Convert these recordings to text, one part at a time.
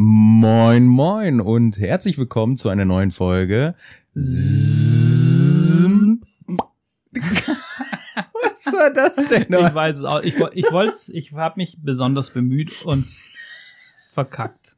Moin, moin und herzlich willkommen zu einer neuen Folge. Was war das denn? Ich weiß es auch. Ich, ich wollte ich habe mich besonders bemüht und verkackt.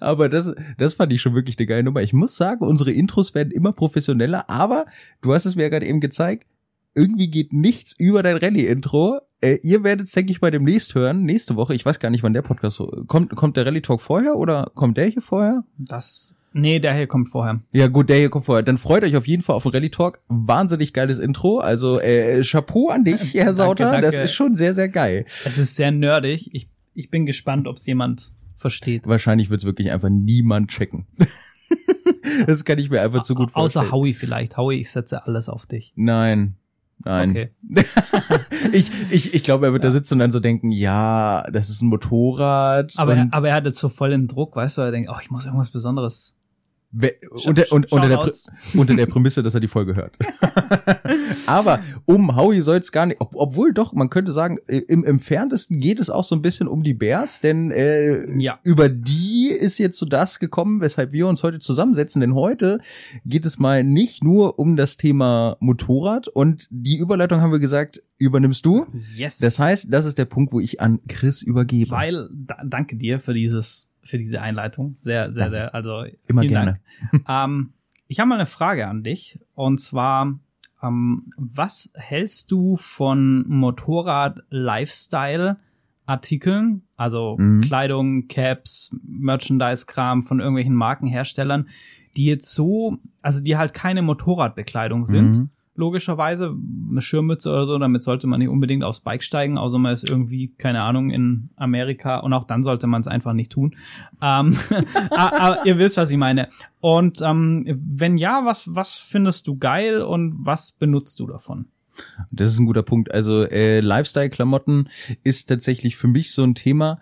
Aber das, das fand ich schon wirklich eine geile Nummer. Ich muss sagen, unsere Intros werden immer professioneller, aber du hast es mir ja gerade eben gezeigt, irgendwie geht nichts über dein Rallye-Intro. Äh, ihr werdet es, denke ich, bei demnächst hören. Nächste Woche, ich weiß gar nicht, wann der Podcast so, kommt. Kommt der Rallye-Talk vorher oder kommt der hier vorher? Das, nee, der hier kommt vorher. Ja gut, der hier kommt vorher. Dann freut euch auf jeden Fall auf den Rallye-Talk. Wahnsinnig geiles Intro. Also äh, Chapeau an dich, Herr Sauter. Danke, danke. Das ist schon sehr, sehr geil. Es ist sehr nerdig. Ich, ich bin gespannt, ob es jemand versteht. Wahrscheinlich wird es wirklich einfach niemand checken. das kann ich mir einfach zu gut vorstellen. Außer Howie vielleicht. Howie, ich setze alles auf dich. Nein, Nein. Okay. ich, ich, ich glaube, er wird ja. da sitzen und dann so denken, ja, das ist ein Motorrad. Aber, er, aber er hat jetzt so voll den Druck, weißt du, er denkt, oh, ich muss irgendwas Besonderes unter, unter, unter, der, unter der Prämisse, dass er die Folge hört. Aber um Howie soll es gar nicht, ob, obwohl doch, man könnte sagen, im entferntesten geht es auch so ein bisschen um die Bears, denn äh, ja. über die ist jetzt so das gekommen, weshalb wir uns heute zusammensetzen. Denn heute geht es mal nicht nur um das Thema Motorrad und die Überleitung haben wir gesagt, übernimmst du. Yes. Das heißt, das ist der Punkt, wo ich an Chris übergebe. Weil, da, danke dir für dieses für diese Einleitung. Sehr, sehr, sehr, also immer gerne. ähm, ich habe mal eine Frage an dich und zwar, ähm, was hältst du von Motorrad-Lifestyle-Artikeln, also mhm. Kleidung, Caps, Merchandise-Kram von irgendwelchen Markenherstellern, die jetzt so, also die halt keine Motorradbekleidung sind? Mhm logischerweise. Eine Schirmmütze oder so, damit sollte man nicht unbedingt aufs Bike steigen, außer man ist irgendwie, keine Ahnung, in Amerika und auch dann sollte man es einfach nicht tun. Ähm, aber ihr wisst, was ich meine. Und ähm, wenn ja, was, was findest du geil und was benutzt du davon? Das ist ein guter Punkt. Also äh, Lifestyle-Klamotten ist tatsächlich für mich so ein Thema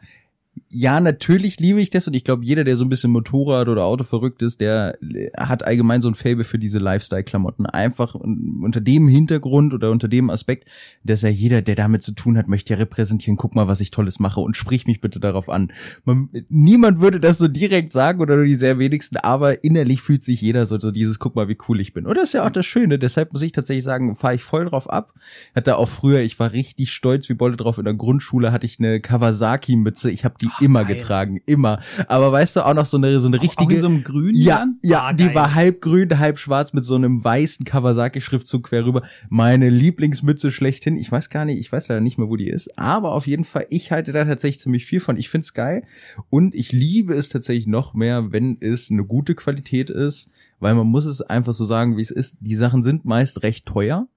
ja, natürlich liebe ich das und ich glaube, jeder, der so ein bisschen Motorrad oder Auto verrückt ist, der hat allgemein so ein Fable für diese Lifestyle-Klamotten. Einfach unter dem Hintergrund oder unter dem Aspekt, dass ja jeder, der damit zu tun hat, möchte ja repräsentieren, guck mal, was ich Tolles mache und sprich mich bitte darauf an. Man, niemand würde das so direkt sagen oder nur die sehr wenigsten, aber innerlich fühlt sich jeder so, so dieses, guck mal, wie cool ich bin. Und das ist ja auch das Schöne, deshalb muss ich tatsächlich sagen, fahre ich voll drauf ab. Hatte auch früher, ich war richtig stolz wie Bolle drauf, in der Grundschule hatte ich eine Kawasaki-Mütze, ich habe die Ach, immer geil. getragen, immer. Aber weißt du, auch noch so eine so eine richtige. Auch in so einem grün Ja, dann? ja, ah, die war halb grün, halb schwarz mit so einem weißen Kawasaki-Schriftzug quer rüber. Meine Lieblingsmütze schlechthin. Ich weiß gar nicht, ich weiß leider nicht mehr, wo die ist. Aber auf jeden Fall, ich halte da tatsächlich ziemlich viel von. Ich find's geil und ich liebe es tatsächlich noch mehr, wenn es eine gute Qualität ist, weil man muss es einfach so sagen, wie es ist. Die Sachen sind meist recht teuer.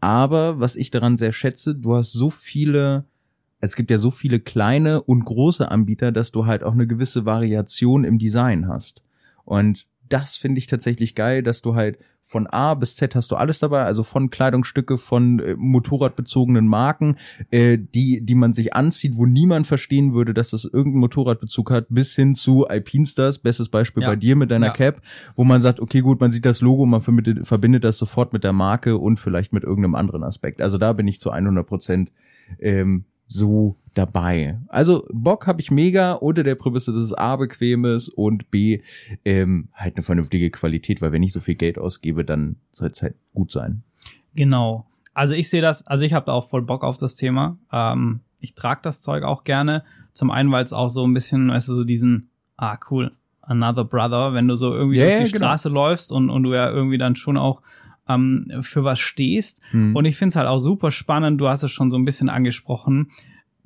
Aber was ich daran sehr schätze, du hast so viele es gibt ja so viele kleine und große Anbieter, dass du halt auch eine gewisse Variation im Design hast. Und das finde ich tatsächlich geil, dass du halt von A bis Z hast du alles dabei, also von Kleidungsstücke, von äh, motorradbezogenen Marken, äh, die, die man sich anzieht, wo niemand verstehen würde, dass das irgendeinen Motorradbezug hat, bis hin zu Alpinstars, bestes Beispiel ja. bei dir mit deiner ja. Cap, wo man sagt, okay, gut, man sieht das Logo, man verbindet, verbindet das sofort mit der Marke und vielleicht mit irgendeinem anderen Aspekt. Also da bin ich zu 100 Prozent ähm, so dabei. Also Bock habe ich mega unter der Prämisse, dass es A bequem ist und B ähm, halt eine vernünftige Qualität, weil wenn ich so viel Geld ausgebe, dann soll es halt gut sein. Genau. Also ich sehe das, also ich habe auch voll Bock auf das Thema. Ähm, ich trage das Zeug auch gerne. Zum einen, weil es auch so ein bisschen, weißt du, so diesen, ah cool, another brother, wenn du so irgendwie yeah, durch die genau. Straße läufst und, und du ja irgendwie dann schon auch ähm, für was stehst. Mhm. Und ich finde es halt auch super spannend, du hast es schon so ein bisschen angesprochen.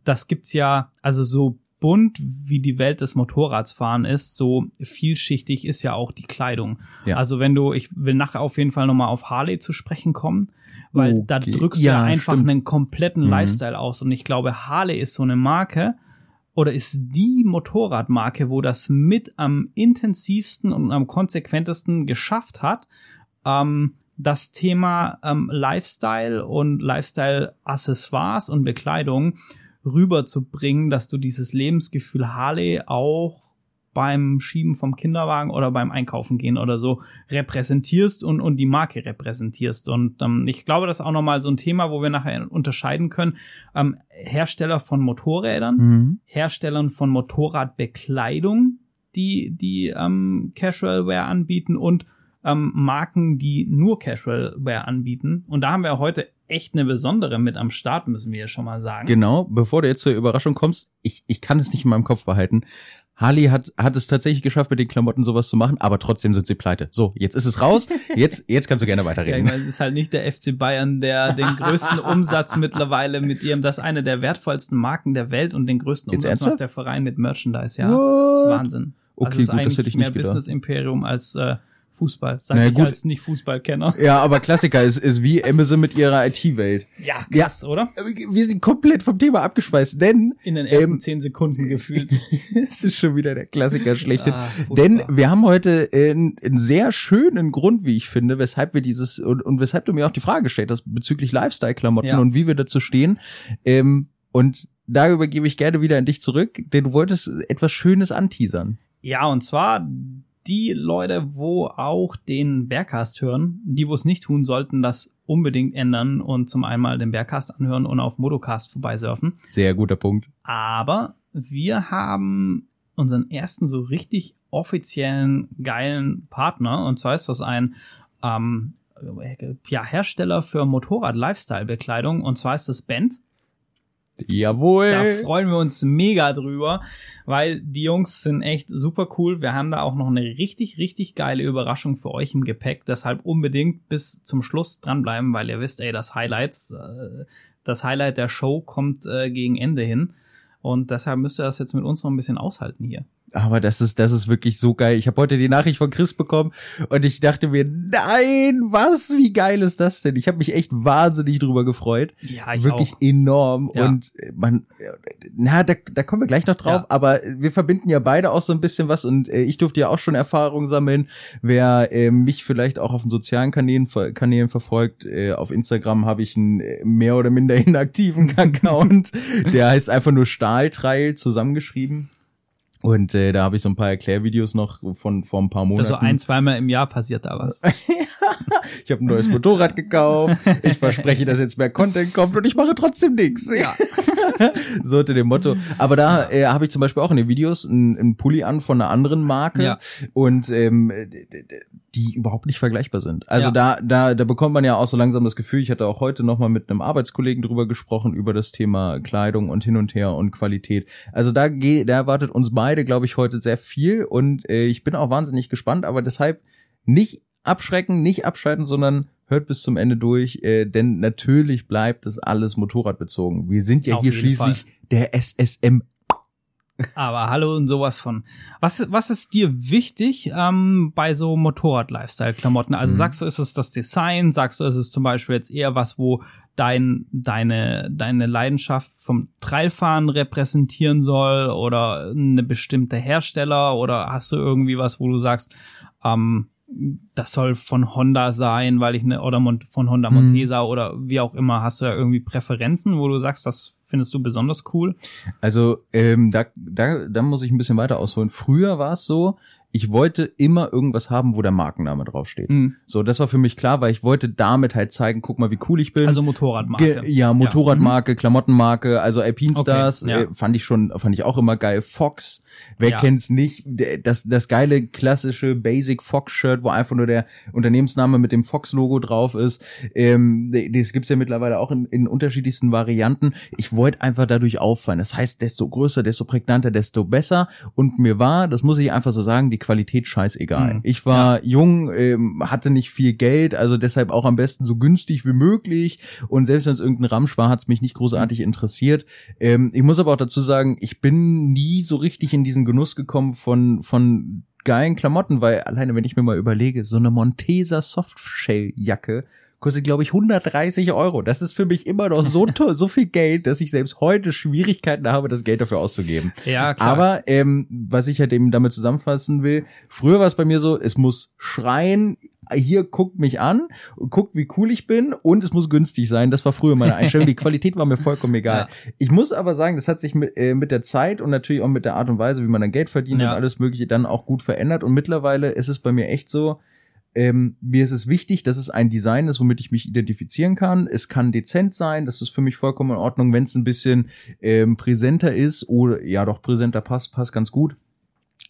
Das gibt's ja, also so bunt wie die Welt des Motorradsfahren ist, so vielschichtig ist ja auch die Kleidung. Ja. Also wenn du, ich will nachher auf jeden Fall nochmal auf Harley zu sprechen kommen, weil okay. da drückst ja, du ja einfach stimmt. einen kompletten mhm. Lifestyle aus. Und ich glaube, Harley ist so eine Marke oder ist die Motorradmarke, wo das mit am intensivsten und am konsequentesten geschafft hat, ähm, das Thema ähm, Lifestyle und Lifestyle-Accessoires und Bekleidung rüberzubringen, dass du dieses Lebensgefühl Harley auch beim Schieben vom Kinderwagen oder beim Einkaufen gehen oder so repräsentierst und, und die Marke repräsentierst. Und ähm, ich glaube, das ist auch nochmal so ein Thema, wo wir nachher unterscheiden können. Ähm, Hersteller von Motorrädern, mhm. Herstellern von Motorradbekleidung die, die ähm, Casual Wear anbieten und ähm, Marken, die nur Casual Wear anbieten. Und da haben wir heute echt eine besondere mit am Start, müssen wir ja schon mal sagen. Genau, bevor du jetzt zur Überraschung kommst, ich, ich kann es nicht in meinem Kopf behalten. Harley hat, hat es tatsächlich geschafft, mit den Klamotten sowas zu machen, aber trotzdem sind sie pleite. So, jetzt ist es raus. Jetzt, jetzt kannst du gerne weiterreden. Ja, es ist halt nicht der FC Bayern, der den größten Umsatz mittlerweile mit ihrem, das ist eine der wertvollsten Marken der Welt und den größten Jetzt Umsatz macht der Verein mit Merchandise, ja. What? Das ist Wahnsinn. Okay, also es ist gut, das eigentlich hätte ich mehr nicht gedacht. Business Imperium als äh, Fußball. Sag Na ich gut. als nicht Fußballkenner. Ja, aber Klassiker ist, ist wie Amazon mit ihrer IT-Welt. Ja, krass, oder? Wir sind komplett vom Thema abgeschweißt, denn In den ersten Ähm, zehn Sekunden gefühlt. es ist schon wieder der Klassiker schlechthin. Ah. Denn wir haben heute einen, einen sehr schönen Grund, wie ich finde, weshalb wir dieses und, und weshalb du mir auch die Frage gestellt hast bezüglich Lifestyle-Klamotten Ja. und wie wir dazu stehen. Ähm, und da übergebe ich gerne wieder an dich zurück, denn du wolltest etwas Schönes anteasern. Ja, und zwar die Leute, wo auch den Bergcast hören, die, wo es nicht tun, sollten das unbedingt ändern und zum einmal den Bergcast anhören und auf Modocast vorbeisurfen. Sehr guter Punkt. Aber wir haben unseren ersten so richtig offiziellen geilen Partner. Und zwar ist das ein ähm, ja, Hersteller für Motorrad-Lifestyle-Bekleidung. Und zwar ist das Band. Jawohl. Da freuen wir uns mega drüber, weil die Jungs sind echt super cool. Wir haben da auch noch eine richtig, richtig geile Überraschung für euch im Gepäck. Deshalb unbedingt bis zum Schluss dranbleiben, weil ihr wisst, ey, das Highlight, äh, das Highlight der Show kommt äh, gegen Ende hin. Und deshalb müsst ihr das jetzt mit uns noch ein bisschen aushalten hier. Aber das ist, das ist wirklich so geil. Ich habe heute die Nachricht von Chris bekommen und ich dachte mir, nein, was, wie geil ist das denn? Ich habe mich echt wahnsinnig drüber gefreut. Ja, ich wirklich auch. enorm. Ja. Und man, na, da, da kommen wir gleich noch drauf, Ja. aber wir verbinden ja beide auch so ein bisschen was und äh, ich durfte ja auch schon Erfahrungen sammeln. Wer äh, mich vielleicht auch auf den sozialen Kanälen, Kanälen verfolgt, äh, auf Instagram habe ich einen äh, mehr oder minder inaktiven Account. Der heißt einfach nur Stahltreil zusammengeschrieben. Und äh, da habe ich so ein paar Erklärvideos noch von vor ein paar Monaten. Also ein, zweimal im Jahr passiert da was. ich habe ein neues Motorrad gekauft. Ich verspreche, dass jetzt mehr Content kommt und ich mache trotzdem nichts. Ja. so unter dem Motto. Aber da äh, habe ich zum Beispiel auch in den Videos einen, einen Pulli an von einer anderen Marke Ja. und ähm, die überhaupt nicht vergleichbar sind. Also Ja. da, da, da bekommt man ja auch so langsam das Gefühl, ich hatte auch heute nochmal mit einem Arbeitskollegen drüber gesprochen, über das Thema Kleidung und hin und her und Qualität. Also da, geh, da erwartet uns beide, glaube ich, heute sehr viel und äh, ich bin auch wahnsinnig gespannt, aber deshalb nicht abschrecken, nicht abschalten, sondern hört bis zum Ende durch, äh, denn natürlich bleibt es alles motorradbezogen. Wir sind ja Auf hier schließlich der SSM. Aber hallo und sowas von. Was, was ist dir wichtig ähm, bei so Motorrad-Lifestyle-Klamotten? Also Mhm. sagst du, ist es das Design? Sagst du, ist es zum Beispiel jetzt eher was, wo dein, deine, deine Leidenschaft vom Trailfahren repräsentieren soll oder eine bestimmte Hersteller? Oder hast du irgendwie was, wo du sagst, ähm, das soll von Honda sein, weil ich eine, oder Mon von Honda Mhm. Montesa oder wie auch immer. Hast du da irgendwie Präferenzen, wo du sagst, das findest du besonders cool? Also ähm, da, da, da muss ich ein bisschen weiter ausholen. Früher war es so, ich wollte immer irgendwas haben, wo der Markenname draufsteht. Mhm. So, das war für mich klar, weil ich wollte damit halt zeigen, guck mal, wie cool ich bin. Also Motorradmarke. Ge ja, Motorradmarke, Klamottenmarke, also Alpine Okay, Stars ja. äh, fand ich schon, fand ich auch immer geil. Fox, wer Ja. kennt's nicht? Das, das geile klassische Basic Fox Shirt, wo einfach nur der Unternehmensname mit dem Fox Logo drauf ist. Ähm, das gibt's ja mittlerweile auch in, in unterschiedlichsten Varianten. Ich wollte einfach dadurch auffallen. Das heißt, desto größer, desto prägnanter, desto besser. Und mir war, das muss ich einfach so sagen, die Qualität scheißegal. Mhm. Ich war jung, ähm, hatte nicht viel Geld, also deshalb auch am besten so günstig wie möglich. Und selbst wenn es irgendein Ramsch war, hat es mich nicht großartig interessiert. Ähm, ich muss aber auch dazu sagen, ich bin nie so richtig in diesen Genuss gekommen von, von geilen Klamotten, weil alleine, wenn ich mir mal überlege, so eine Montesa Softshell-Jacke kostet, glaube ich, 130 Euro. Das ist für mich immer noch so toll, so viel Geld, dass ich selbst heute Schwierigkeiten habe, das Geld dafür auszugeben. Ja, klar. Aber ähm, was ich halt eben damit zusammenfassen will, früher war es bei mir so, es muss schreien, hier guckt mich an, guckt wie cool ich bin und es muss günstig sein. Das war früher meine Einstellung. Die Qualität war mir vollkommen egal. Ja. Ich muss aber sagen, das hat sich mit, äh, mit der Zeit und natürlich auch mit der Art und Weise, wie man dann Geld verdient Ja. und alles Mögliche dann auch gut verändert. Und mittlerweile ist es bei mir echt so, ähm, mir ist es wichtig, dass es ein Design ist, womit ich mich identifizieren kann. Es kann dezent sein, das ist für mich vollkommen in Ordnung, wenn es ein bisschen ähm, präsenter ist oder ja doch präsenter passt, passt ganz gut.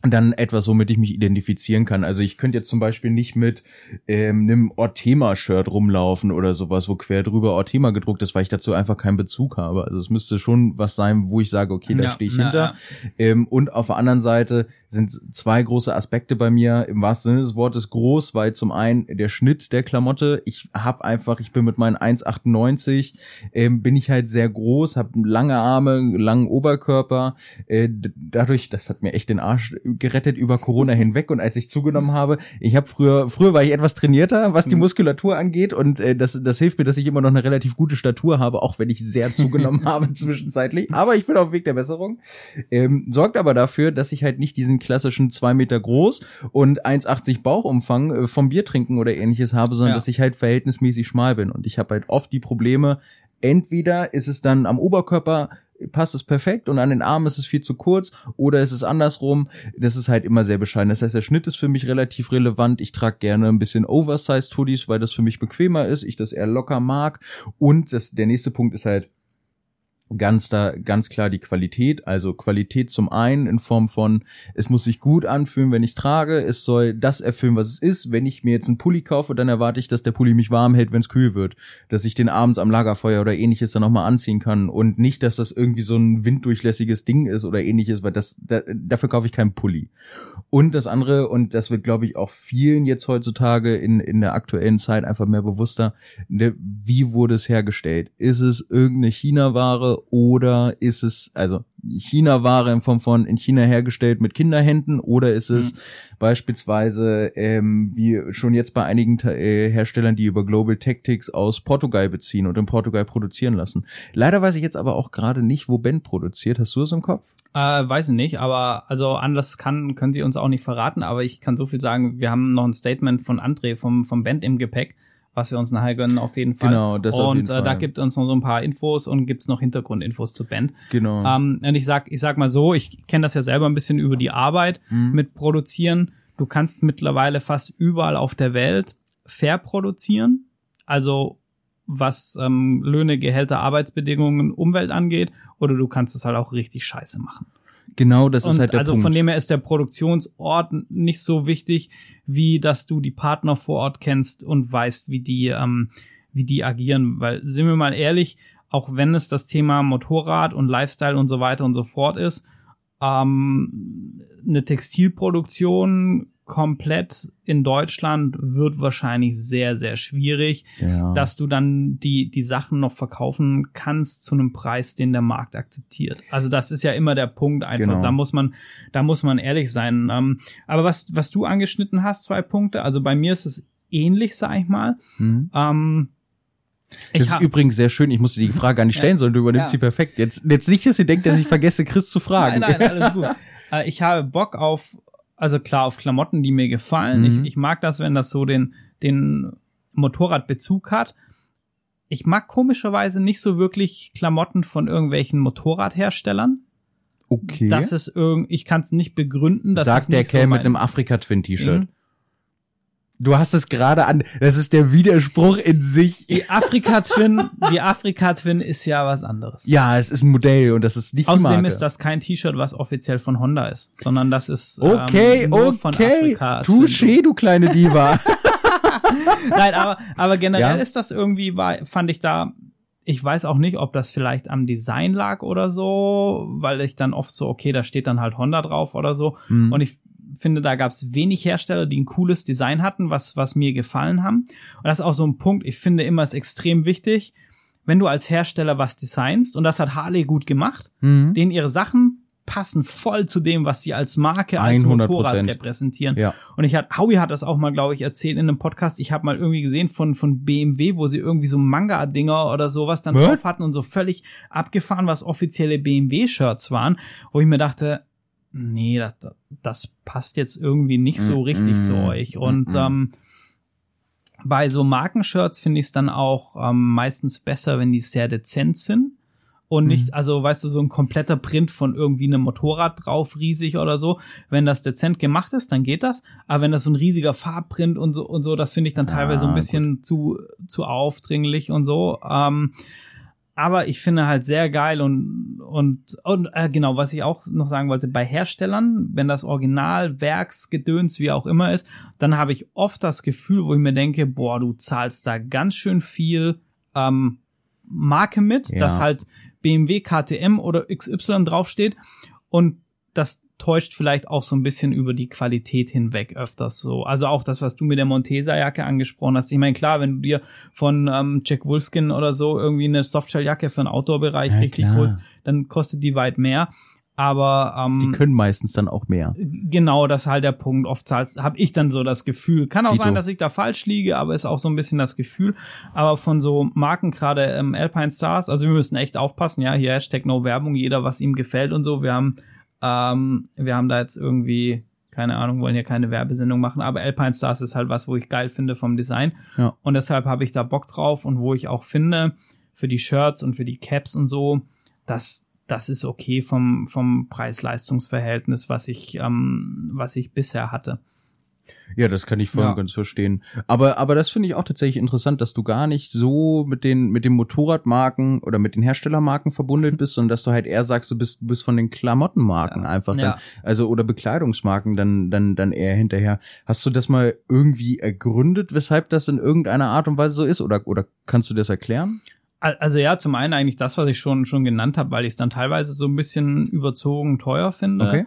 Dann etwas, womit ich mich identifizieren kann. Also ich könnte jetzt zum Beispiel nicht mit ähm, einem Ortema-Shirt rumlaufen oder sowas, wo quer drüber Ortema gedruckt ist, weil ich dazu einfach keinen Bezug habe. Also es müsste schon was sein, wo ich sage, okay, da Ja, stehe ich ja, hinter. ja. Ähm, und auf der anderen Seite sind zwei große Aspekte bei mir. Im wahrsten Sinne des Wortes groß, weil zum einen der Schnitt der Klamotte. Ich habe einfach, ich bin mit meinen 1,98, ähm, bin ich halt sehr groß, habe lange Arme, langen Oberkörper. Äh, dadurch, das hat mir echt den Arsch gerettet über Corona hinweg. Und als ich zugenommen habe, ich habe früher, früher war ich etwas trainierter, was die Mhm. Muskulatur angeht. Und äh, das, das hilft mir, dass ich immer noch eine relativ gute Statur habe, auch wenn ich sehr zugenommen habe zwischenzeitlich. Aber ich bin auf dem Weg der Besserung. Ähm, sorgt aber dafür, dass ich halt nicht diesen klassischen zwei Meter groß und 1,80 Bauchumfang äh, vom Bier trinken oder ähnliches habe, sondern Ja. dass ich halt verhältnismäßig schmal bin. Und ich habe halt oft die Probleme, entweder ist es dann am Oberkörper passt es perfekt und an den Armen ist es viel zu kurz oder ist es andersrum. Das ist halt immer sehr bescheiden. Das heißt, der Schnitt ist für mich relativ relevant. Ich trage gerne ein bisschen Oversized Hoodies, weil das für mich bequemer ist. Ich das eher locker mag. Und das, der nächste Punkt ist halt, ganz da ganz klar die Qualität, also Qualität zum einen in Form von es muss sich gut anfühlen, wenn ich es trage, es soll das erfüllen, was es ist. Wenn ich mir jetzt einen Pulli kaufe, dann erwarte ich, dass der Pulli mich warm hält, wenn es kühl wird, dass ich den abends am Lagerfeuer oder ähnliches dann noch mal anziehen kann und nicht, dass das irgendwie so ein winddurchlässiges Ding ist oder ähnliches, weil das da, dafür kaufe ich keinen Pulli. Und das andere und das wird glaube ich auch vielen jetzt heutzutage in in der aktuellen Zeit einfach mehr bewusster, ne, wie wurde es hergestellt? Ist es irgendeine China-Ware oder ist es, also China-Ware in Form von in China hergestellt mit Kinderhänden oder ist es beispielsweise, ähm, wie schon jetzt bei einigen äh, Herstellern, die über Global Tactics aus Portugal beziehen und in Portugal produzieren lassen. Leider weiß ich jetzt aber auch gerade nicht, wo Ben produziert. Hast du es im Kopf? Äh, weiß ich nicht, aber also anders kann, können sie uns auch nicht verraten, aber ich kann so viel sagen, wir haben noch ein Statement von André vom, vom Band im Gepäck, was wir uns nachher gönnen auf jeden Fall. Genau, das auf Und jeden äh, Fall. da gibt uns noch so ein paar Infos und gibt's noch Hintergrundinfos zur Band. Genau. Ähm, und ich sag, ich sag mal so, ich kenne das ja selber ein bisschen über die Arbeit Mhm. mit Produzieren. Du kannst mittlerweile fast überall auf der Welt fair produzieren. Also was ähm, Löhne, Gehälter, Arbeitsbedingungen, Umwelt angeht, oder du kannst es halt auch richtig scheiße machen. Genau, das ist Und halt der also Punkt. von dem her ist der Produktionsort nicht so wichtig, wie dass du die Partner vor Ort kennst und weißt, wie die, ähm, wie die agieren. Weil, sind wir mal ehrlich, auch wenn es das Thema Motorrad und Lifestyle und so weiter und so fort ist, ähm, eine Textilproduktion komplett in Deutschland wird wahrscheinlich sehr, sehr schwierig ja. dass du dann die, die Sachen noch verkaufen kannst zu einem Preis, den der Markt akzeptiert. Also das ist ja immer der Punkt einfach. Genau. Da muss man, da muss man ehrlich sein. Ähm, aber was, was du angeschnitten hast, zwei Punkte. Also bei mir ist es ähnlich, sag ich mal. Hm? Ähm, Das ist übrigens sehr schön. Ich musste die Frage gar nicht stellen, sondern du übernimmst Ja. sie perfekt. Jetzt, jetzt nicht, dass ihr denkt, dass ich vergesse, Chris zu fragen. Nein, nein, alles gut. Äh, ich habe Bock auf, also klar, auf Klamotten, die mir gefallen. Mhm. Ich, ich mag das, wenn das so den, den Motorradbezug hat. Ich mag komischerweise nicht so wirklich Klamotten von irgendwelchen Motorradherstellern. Okay. Das ist irgend, ich kann es nicht begründen. Das Sagt der Kerl so mit einem Afrika-Twin-T-Shirt. Mhm. Du hast es gerade an. Das ist der Widerspruch in sich. Die Afrika Twin, die Afrika Twin ist ja was anderes. Ja, es ist ein Modell und das ist nicht die Außerdem Marke. ist das kein T-Shirt, was offiziell von Honda ist, sondern das ist Okay, ähm, nur von okay. Afrika Twin. Touché, du kleine Diva. Nein, aber, aber generell Ja. ist das irgendwie, war, fand ich da, ich weiß auch nicht, ob das vielleicht am Design lag oder so, weil ich dann oft so, okay, da steht dann halt Honda drauf oder so. Mhm. Und ich finde, da gab es wenig Hersteller, die ein cooles Design hatten, was, was mir gefallen haben. Und das ist auch so ein Punkt, ich finde immer ist extrem wichtig, wenn du als Hersteller was designst, und das hat Harley gut gemacht, Mhm. denen ihre Sachen passen voll zu dem, was sie als Marke, als 100%. Motorrad repräsentieren. Ja. Und ich hat, Howie hat das auch mal, glaube ich, erzählt in einem Podcast. Ich habe mal irgendwie gesehen von, von BMW, wo sie irgendwie so Manga-Dinger oder sowas dann Was? drauf hatten und so völlig abgefahren, was offizielle BMW-Shirts waren, wo ich mir dachte, nee, das, das passt jetzt irgendwie nicht so Mm, richtig mm, zu euch. Und mm, mm. ähm, bei so Markenshirts finde ich es dann auch ähm, meistens besser, wenn die sehr dezent sind. Und nicht, Mhm. also weißt du, so ein kompletter Print von irgendwie einem Motorrad drauf, riesig oder so. Wenn das dezent gemacht ist, dann geht das. Aber wenn das so ein riesiger Farbprint und so und so, das finde ich dann teilweise so ein Ah, bisschen zu, zu aufdringlich und so. Ähm, aber ich finde halt sehr geil und und und äh, genau, was ich auch noch sagen wollte, bei Herstellern, wenn das Original Werksgedöns wie auch immer ist, dann habe ich oft das Gefühl, wo ich mir denke, boah, du zahlst da ganz schön viel ähm, Marke mit, Ja. dass halt BMW, KTM oder XY draufsteht und das täuscht vielleicht auch so ein bisschen über die Qualität hinweg öfters so. Also auch das, was du mit der Montesa-Jacke angesprochen hast. Ich meine, klar, wenn du dir von ähm, Jack Wolfskin oder so irgendwie eine Softshell-Jacke für den Outdoor-Bereich Ja, richtig klar. holst, dann kostet die weit mehr. Aber ähm, Die können meistens dann auch mehr. genau, das ist halt der Punkt. Oft zahlst, habe ich dann so das Gefühl. Kann auch Dito. sein, dass ich da falsch liege, aber ist auch so ein bisschen das Gefühl. Aber von so Marken, gerade ähm, Alpine Stars, also wir müssen echt aufpassen, ja, hier Hashtag No Werbung, jeder, was ihm gefällt und so. Wir haben, ähm, wir haben da jetzt irgendwie, keine Ahnung, wollen hier keine Werbesendung machen, aber Alpine Stars ist halt was, wo ich geil finde vom Design. Ja. Und deshalb habe ich da Bock drauf und wo ich auch finde, für die Shirts und für die Caps und so, dass das ist okay vom, vom Preis-Leistungs-Verhältnis, was ich, ähm, was ich bisher hatte. Ja, das kann ich voll Ja. und ganz verstehen. Aber, aber das finde ich auch tatsächlich interessant, dass du gar nicht so mit den, mit den Motorradmarken oder mit den Herstellermarken verbunden bist, sondern dass du halt eher sagst, du bist, du bist von den Klamottenmarken einfach Ja. dann, also oder Bekleidungsmarken dann, dann, dann eher hinterher. Hast du das mal irgendwie ergründet, weshalb das in irgendeiner Art und Weise so ist? Oder, oder kannst du das erklären? Al- Also ja, zum einen eigentlich das, was ich schon, schon genannt habe, weil ich es dann teilweise so ein bisschen überzogen teuer finde. Okay.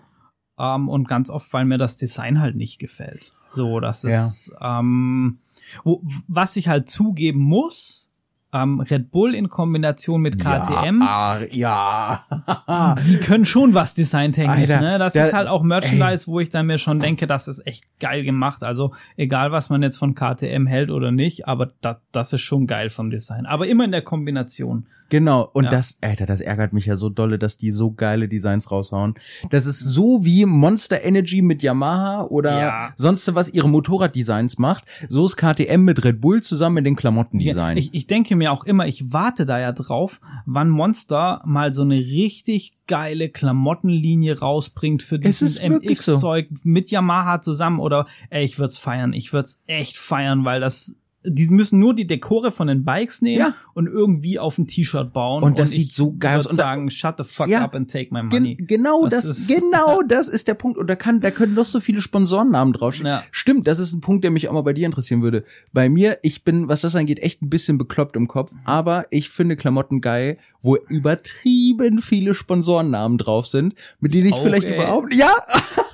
Ähm, und ganz oft, weil mir das Design halt nicht gefällt. So, das Ja. ist, ähm, wo, was ich halt zugeben muss, ähm, Red Bull in Kombination mit KTM, Ja, ah, ja. die können schon was designtechnisch, Alter, ne? Das da- ist halt auch Merchandise, wo ich dann mir schon denke, das ist echt geil gemacht. Also egal, was man jetzt von KTM hält oder nicht, aber da, das ist schon geil vom Design. Aber immer in der Kombination. Genau, und Ja. das, Alter, das ärgert mich ja so dolle, dass die so geile Designs raushauen. Das ist so wie Monster Energy mit Yamaha oder Ja. sonst was ihre Motorraddesigns macht. So ist KTM mit Red Bull zusammen in den Klamottendesign. Ich, ich denke mir auch immer, ich warte da ja drauf, wann Monster mal so eine richtig geile Klamottenlinie rausbringt für Es dieses wirklich so. MX-Zeug mit Yamaha zusammen oder ey, ich würd's feiern. Ich würd's echt feiern, weil das die müssen nur die Dekore von den Bikes nehmen Ja. und irgendwie auf ein T-Shirt bauen. Und das ich sieht so geil aus. Und sagen, shut the fuck Ja. up and take my money. Gen genau Das das, ist- genau das ist der Punkt. Und da kann, da können noch so viele Sponsorennamen draufstehen. Ja. Stimmt, das ist ein Punkt, der mich auch mal bei dir interessieren würde. Bei mir, ich bin, was das angeht, echt ein bisschen bekloppt im Kopf, aber ich finde Klamotten geil, wo übertrieben viele Sponsorennamen drauf sind, mit denen ich Auch, vielleicht überhaupt, ja,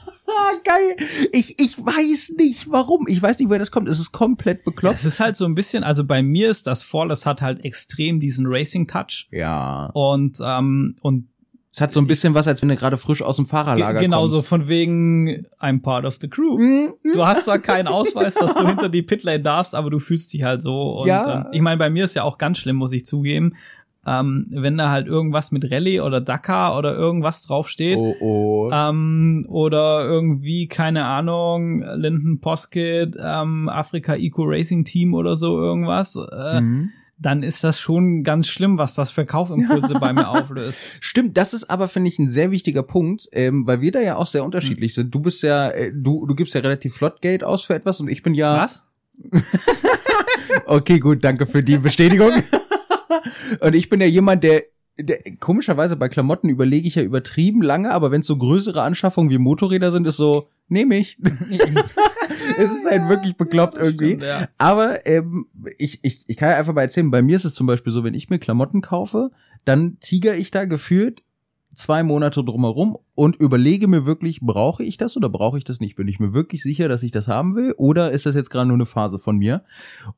geil. Ich, ich weiß nicht warum. Ich weiß nicht, woher das kommt. Es ist komplett bekloppt. Es ist halt so ein bisschen, also bei mir ist das Fall, es hat halt extrem diesen Racing-Touch Ja. und ähm, und Es hat so ein bisschen was, als wenn du gerade frisch aus dem Fahrerlager Ge- Genau so, kommst. von wegen, I'm part of the crew. Mhm. Du hast zwar keinen Ausweis, dass du hinter die Pitlane darfst, aber du fühlst dich halt so. Und Ja. ähm, ich meine, bei mir ist ja auch ganz schlimm, muss ich zugeben. Ähm, wenn da halt irgendwas mit Rallye oder Dakar oder irgendwas draufsteht, Oh, oh. ähm, oder irgendwie, keine Ahnung, Linden Poskett, ähm, Afrika Eco Racing Team oder so irgendwas, äh, Mhm. dann ist das schon ganz schlimm, was das für Kaufimpulse bei mir auflöst. Stimmt, das ist aber, finde ich, ein sehr wichtiger Punkt, ähm, weil wir da ja auch sehr unterschiedlich sind. Du bist ja, äh, du, du gibst ja relativ flott Geld aus für etwas und ich bin ja. Was? Okay, gut, danke für die Bestätigung. und ich bin ja jemand, der, der komischerweise bei Klamotten überlege ich ja übertrieben lange, aber wenn es so größere Anschaffungen wie Motorräder sind, ist so, nehme ich. es ist halt wirklich bekloppt irgendwie. Stimmt, ja. Aber ähm, ich, ich, ich kann ja einfach mal erzählen, bei mir ist es zum Beispiel so, wenn ich mir Klamotten kaufe, dann tiger ich da gefühlt zwei Monate drumherum und überlege mir wirklich, brauche ich das oder brauche ich das nicht? Bin ich mir wirklich sicher, dass ich das haben will? Oder ist das jetzt gerade nur eine Phase von mir?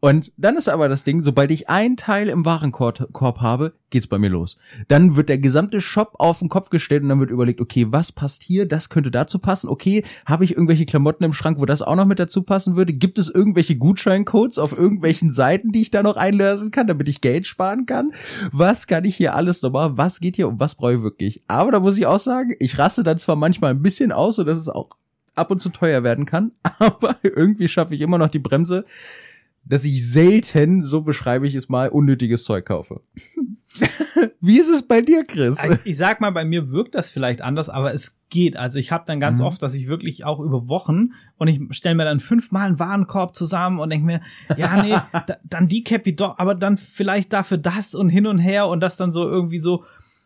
Und dann ist aber das Ding, sobald ich ein Teil im Warenkorb Korb habe, geht's bei mir los. Dann wird der gesamte Shop auf den Kopf gestellt und dann wird überlegt, okay, was passt hier? Das könnte dazu passen. Okay, habe ich irgendwelche Klamotten im Schrank, wo das auch noch mit dazu passen würde? Gibt es irgendwelche Gutscheincodes auf irgendwelchen Seiten, die ich da noch einlösen kann, damit ich Geld sparen kann? Was kann ich hier alles nochmal? Was geht hier und was brauche ich wirklich? Aber da muss ich auch sagen, ich raste dann zwar manchmal ein bisschen aus, so dass es auch ab und zu teuer werden kann, aber irgendwie schaffe ich immer noch die Bremse. Dass ich selten, so beschreibe ich es mal, unnötiges Zeug kaufe. Wie ist es bei dir, Chris? Also ich sag mal, bei mir wirkt das vielleicht anders, aber es geht. Also ich habe dann ganz mhm. oft, dass ich wirklich auch über Wochen und ich stelle mir dann fünfmal einen Warenkorb zusammen und denke mir, ja, nee, da, dann die Cappy doch, aber dann vielleicht dafür das und hin und her und das dann so irgendwie so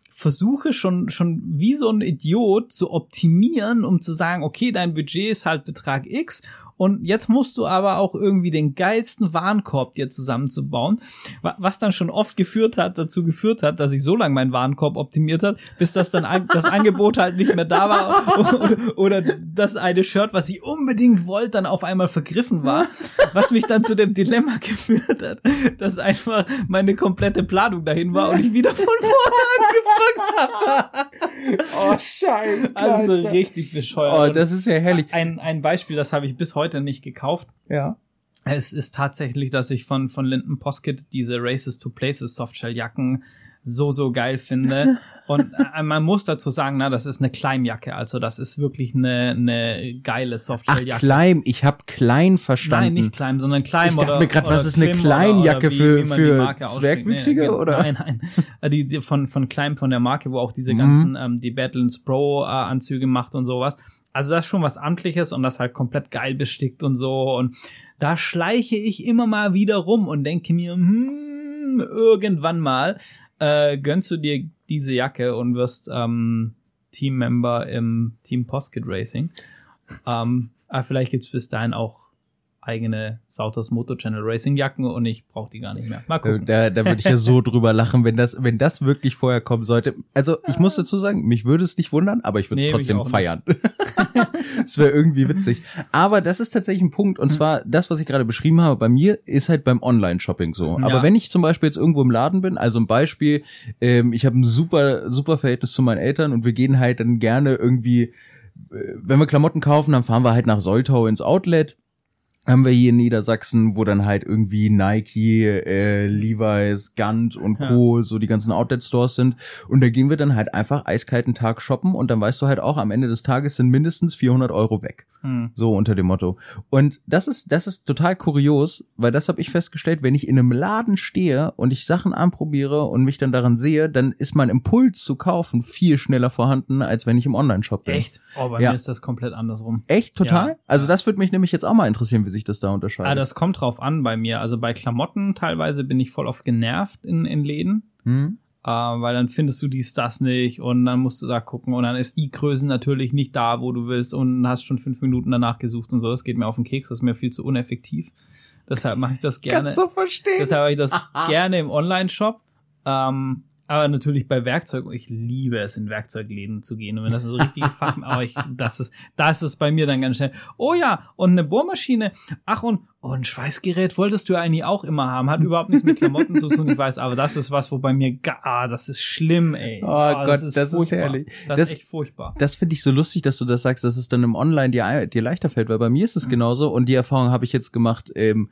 versuche schon, schon wie so ein Idiot zu optimieren, um zu sagen, okay, dein Budget ist halt Betrag X und jetzt musst du aber auch irgendwie den geilsten Warenkorb dir zusammenzubauen, was dann schon oft geführt hat, dazu geführt hat, dass ich so lange meinen Warenkorb optimiert hat, bis das dann das Angebot halt nicht mehr da war oder, oder das eine Shirt, was ich unbedingt wollte, dann auf einmal vergriffen war, was mich dann zu dem Dilemma geführt hat, dass einfach meine komplette Planung dahin war und ich wieder von vorne angefangen habe. Oh, scheiße. Also richtig bescheuert. Oh, das ist ja herrlich. Ein, ein Beispiel, das habe ich bis heute heute nicht gekauft. Ja. Es ist tatsächlich, dass ich von, von Linden Poskit diese Races to Places Softshell-Jacken so, so geil finde. Und äh, man muss dazu sagen, na, das ist eine Kleimjacke. Also das ist wirklich eine, eine geile Softshelljacke. Kleim, ich habe klein verstanden. Nein, nicht Kleim, sondern Kleim ich oder dachte mir grad, was ist eine Kleinjacke für, für Zwergwüchsige, nee, oder? Nein, nein. Äh, die, die von, von Kleim, von der Marke, wo auch diese mhm. ganzen, ähm, die Battles Pro äh, Anzüge macht und sowas. Also das ist schon was Amtliches und das halt komplett geil bestickt und so. Und da schleiche ich immer mal wieder rum und denke mir, hm, irgendwann mal äh, gönnst du dir diese Jacke und wirst ähm, Teammember im Team Postkit Racing. Ähm, aber vielleicht gibt's bis dahin auch eigene Sautos Moto Channel Racing Jacken und ich brauche die gar nicht mehr. Mal gucken. Da, da würde ich ja so drüber lachen, wenn das, wenn das wirklich vorher kommen sollte. Also ich muss dazu sagen, mich würde es nicht wundern, aber ich würde es nee, trotzdem feiern. Es wäre irgendwie witzig. Aber das ist tatsächlich ein Punkt und zwar das, was ich gerade beschrieben habe. Bei mir ist halt beim Online-Shopping so. Aber ja. wenn ich zum Beispiel jetzt irgendwo im Laden bin, also ein Beispiel, ähm, ich habe ein super super Verhältnis zu meinen Eltern und wir gehen halt dann gerne irgendwie äh, wenn wir Klamotten kaufen, dann fahren wir halt nach Soltau ins Outlet haben wir hier in Niedersachsen, wo dann halt irgendwie Nike, äh, Levi's, Gant und Co. Ja. so die ganzen Outlet-Stores sind. Und da gehen wir dann halt einfach eiskalten Tag shoppen und dann weißt du halt auch, am Ende des Tages sind mindestens 400 Euro weg. Hm. So unter dem Motto. Und das ist, das ist total kurios, weil das habe ich festgestellt, wenn ich in einem Laden stehe und ich Sachen anprobiere und mich dann daran sehe, dann ist mein Impuls zu kaufen viel schneller vorhanden, als wenn ich im Online-Shop bin. Echt? Oh, bei ja. mir ist das komplett andersrum. Echt? Total? Ja. Also das würde mich nämlich jetzt auch mal interessieren, wie sich das da unterscheidet. Ah, das kommt drauf an bei mir. Also bei Klamotten teilweise bin ich voll oft genervt in, in Läden. Hm. Uh, weil dann findest du dies, das nicht und dann musst du da gucken und dann ist die Größe natürlich nicht da, wo du willst und hast schon fünf Minuten danach gesucht und so. Das geht mir auf den Keks, das ist mir viel zu uneffektiv. Deshalb mache ich das gerne. Kannst du verstehen. Deshalb mache ich das gerne im Online-Shop. Ähm, aber natürlich bei Werkzeug, ich liebe es, in Werkzeugläden zu gehen. Und wenn das so richtige Fach, aber ich, das ist, da ist bei mir dann ganz schnell. Oh ja, und eine Bohrmaschine. Ach, und, oh, ein Schweißgerät wolltest du eigentlich auch immer haben. Hat überhaupt nichts mit Klamotten zu tun, ich weiß, aber das ist was, wo bei mir, ah, das ist schlimm, ey. Oh, oh Gott, das ist, das ist herrlich. Das, das, ist echt furchtbar. Das finde ich so lustig, dass du das sagst, dass es dann im Online dir, dir leichter fällt, weil bei mir ist es mhm. genauso und die Erfahrung habe ich jetzt gemacht, ähm,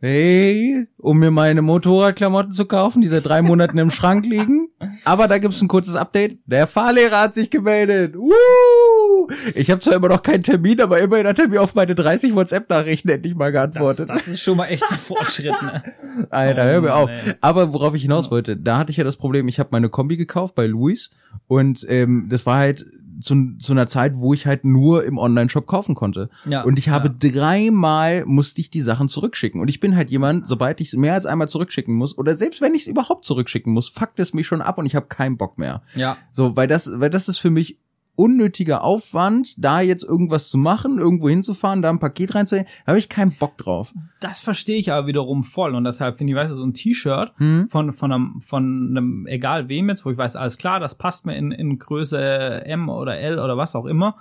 hey, um mir meine Motorradklamotten zu kaufen, die seit drei Monaten im Schrank liegen. Aber da gibt's ein kurzes Update. Der Fahrlehrer hat sich gemeldet. Uh! Ich habe zwar immer noch keinen Termin, aber immerhin hat er mir auf meine 30 WhatsApp-Nachrichten endlich mal geantwortet. Das, das, ist schon mal echt ein Fortschritt, ne? Alter, oh, hör mir auf. Aber worauf ich hinaus wollte, da hatte ich ja das Problem, ich habe meine Kombi gekauft bei Luis und ähm, das war halt zu, zu einer Zeit, wo ich halt nur im Online-Shop kaufen konnte. Ja, und ich habe ja. dreimal musste ich die Sachen zurückschicken. Und ich bin halt jemand, sobald ich es mehr als einmal zurückschicken muss, oder selbst wenn ich es überhaupt zurückschicken muss, fuckt es mich schon ab und ich habe keinen Bock mehr. Ja. So, weil das, weil das ist für mich unnötiger Aufwand, da jetzt irgendwas zu machen, irgendwo hinzufahren, da ein Paket reinzuhängen, habe ich keinen Bock drauf. Das verstehe ich aber wiederum voll und deshalb finde ich, weißt du, so ein T-Shirt hm. von von einem von einem egal wem jetzt, wo ich weiß, alles klar, das passt mir in in Größe M oder L oder was auch immer.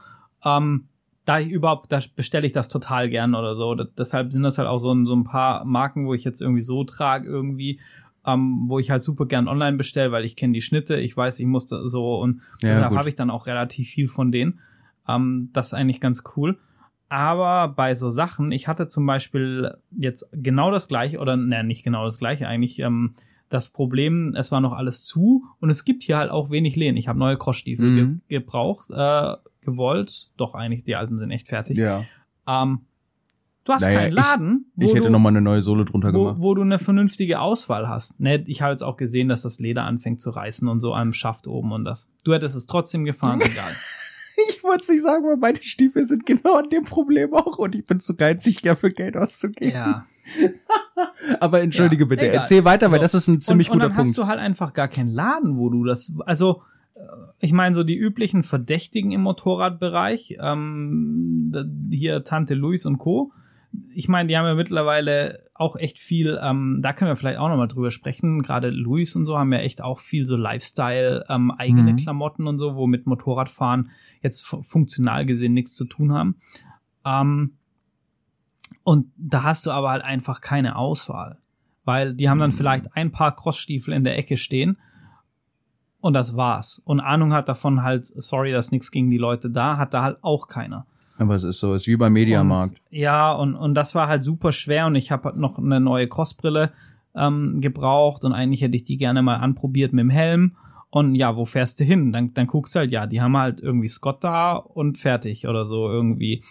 Ähm, da ich überhaupt, da bestelle ich das total gern oder so. Das, deshalb sind das halt auch so ein, so ein paar Marken, wo ich jetzt irgendwie so trage irgendwie ähm, wo ich halt super gern online bestelle, weil ich kenne die Schnitte, ich weiß, ich muss da so und ja, deshalb habe ich dann auch relativ viel von denen. Ähm, das ist eigentlich ganz cool. Aber bei so Sachen, ich hatte zum Beispiel jetzt genau das gleiche, oder ne, nicht genau das gleiche, eigentlich ähm, das Problem, es war noch alles zu und es gibt hier halt auch wenig Lehnen. Ich habe neue Crossstiefel mhm. ge gebraucht, äh, gewollt, doch eigentlich, die alten sind echt fertig. Ja. Ähm, Du hast Naja, keinen Laden, Ich, ich hätte du, noch mal eine neue Sohle drunter wo, gemacht. wo du eine vernünftige Auswahl hast. Ne, ich habe jetzt auch gesehen, dass das Leder anfängt zu reißen und so am Schaft oben und das. Du hättest es trotzdem gefahren, egal. Ich wollte es nicht sagen, weil meine Stiefel sind genau an dem Problem auch und ich bin zu geizig, dafür Geld auszugeben. Ja. Aber entschuldige Ja, bitte, egal. erzähl weiter, weil das ist ein ziemlich und, und guter dann Punkt. hast du halt einfach gar keinen Laden, wo du das, also äh, ich meine so die üblichen Verdächtigen im Motorradbereich, ähm, hier Tante Luis und Co. Ich meine, die haben ja mittlerweile auch echt viel, ähm, da können wir vielleicht auch nochmal drüber sprechen. Gerade Luis und so haben ja echt auch viel so Lifestyle, ähm, eigene Mhm. Klamotten und so, wo mit Motorradfahren jetzt fu- funktional gesehen nichts zu tun haben. Ähm, und da hast du aber halt einfach keine Auswahl. Weil die haben dann Mhm. vielleicht ein paar Crossstiefel in der Ecke stehen und das war's. Und Ahnung hat davon halt, sorry, dass nichts gegen die Leute da, hat da halt auch keiner. Aber es ist so, es ist wie beim Mediamarkt. Und, ja, und, und das war halt super schwer und ich habe noch eine neue Crossbrille ähm, gebraucht und eigentlich hätte ich die gerne mal anprobiert mit dem Helm. Und ja, wo fährst du hin? Dann, dann guckst du halt, ja, die haben halt irgendwie Scott da und fertig oder so irgendwie.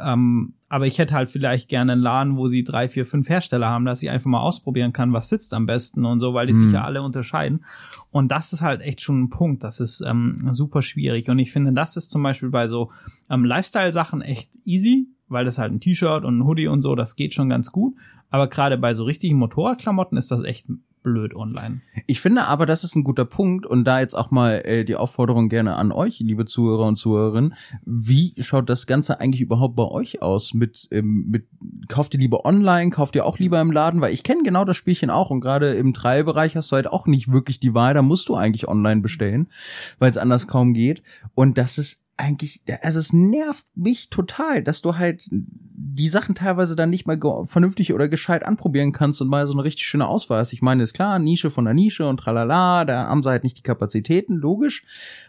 Ähm, aber ich hätte halt vielleicht gerne einen Laden, wo sie drei, vier, fünf Hersteller haben, dass ich einfach mal ausprobieren kann, was sitzt am besten und so, weil die sich Hm. ja alle unterscheiden. Und das ist halt echt schon ein Punkt. Das ist ähm, super schwierig. Und ich finde, das ist zum Beispiel bei so ähm, Lifestyle-Sachen echt easy, weil das halt ein T-Shirt und ein Hoodie und so, das geht schon ganz gut. Aber gerade bei so richtigen Motorradklamotten ist das echt blöd online. Ich finde aber, das ist ein guter Punkt und da jetzt auch mal äh, die Aufforderung gerne an euch, liebe Zuhörer und Zuhörerinnen. Wie schaut das Ganze eigentlich überhaupt bei euch aus? Mit, ähm, mit kauft ihr lieber online, kauft ihr auch lieber im Laden? Weil ich kenne genau das Spielchen auch und gerade im Trailbereich hast du halt auch nicht wirklich die Wahl, da musst du eigentlich online bestellen, weil es anders kaum geht. Und das ist eigentlich, also es nervt mich total, dass du halt die Sachen teilweise dann nicht mal vernünftig oder gescheit anprobieren kannst und mal so eine richtig schöne Auswahl hast. Ich meine, ist klar, Nische von der Nische und tralala, da haben sie halt nicht die Kapazitäten, logisch,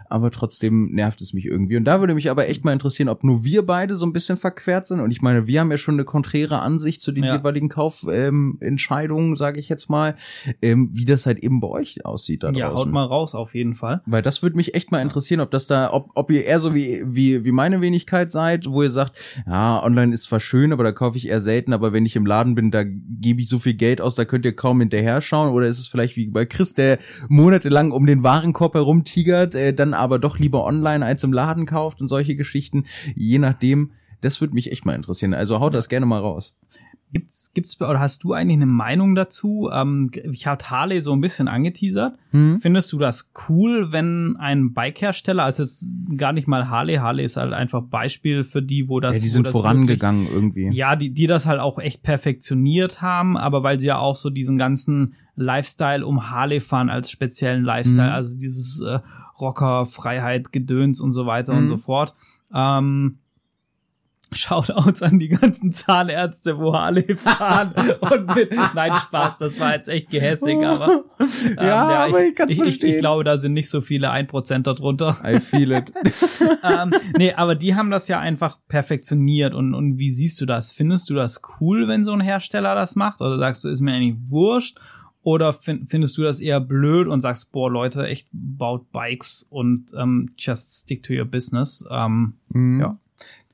aber trotzdem nervt es mich irgendwie. Und da würde mich aber echt mal interessieren, ob nur wir beide so ein bisschen verquert sind. Und ich meine, wir haben ja schon eine konträre Ansicht zu den Ja. jeweiligen Kaufentscheidungen, ähm, sage ich jetzt mal, ähm, wie das halt eben bei euch aussieht da Ja, draußen. haut mal raus auf jeden Fall. Weil das würde mich echt mal interessieren, ob das da, ob, ob ihr eher so wie, wie, wie meine Wenigkeit seid, wo ihr sagt, ja, online ist zwar schön, aber da kaufe ich eher selten, aber wenn ich im Laden bin, da gebe ich so viel Geld aus, da könnt ihr kaum hinterher schauen. Oder ist es vielleicht wie bei Chris, der monatelang um den Warenkorb herumtigert, äh, dann aber doch lieber online als im Laden kauft und solche Geschichten, je nachdem. Das würde mich echt mal interessieren. Also haut das gerne mal raus. Gibt's, gibt's, oder hast du eigentlich eine Meinung dazu? Ähm, ich habe Harley so ein bisschen angeteasert. Hm? Findest du das cool, wenn ein Bikehersteller, also es ist gar nicht mal Harley, Harley ist halt einfach Beispiel für die, wo das, ja, die sind vorangegangen irgendwie. Wirklich, ja, die, die das halt auch echt perfektioniert haben, aber weil sie ja auch so diesen ganzen Lifestyle um Harley fahren als speziellen Lifestyle, Mhm. also dieses äh, Rocker, Freiheit, Gedöns und so weiter und Mhm. so fort. Ähm, Shoutouts an die ganzen Zahnärzte, wo Harley fahren und mit, nein, Spaß, das war jetzt echt gehässig, aber ähm, Ja, aber ich kann's ich, ich, ich verstehen. glaube, da sind nicht so viele Einprozenter drunter. I feel it. ähm, nee, aber die haben das ja einfach perfektioniert und, und wie siehst du das? Findest du das cool, wenn so ein Hersteller das macht? Oder sagst du, ist mir eigentlich wurscht? Oder fin findest du das eher blöd und sagst, boah, Leute, echt baut Bikes und ähm, just stick to your business? Ähm, Mhm. Ja.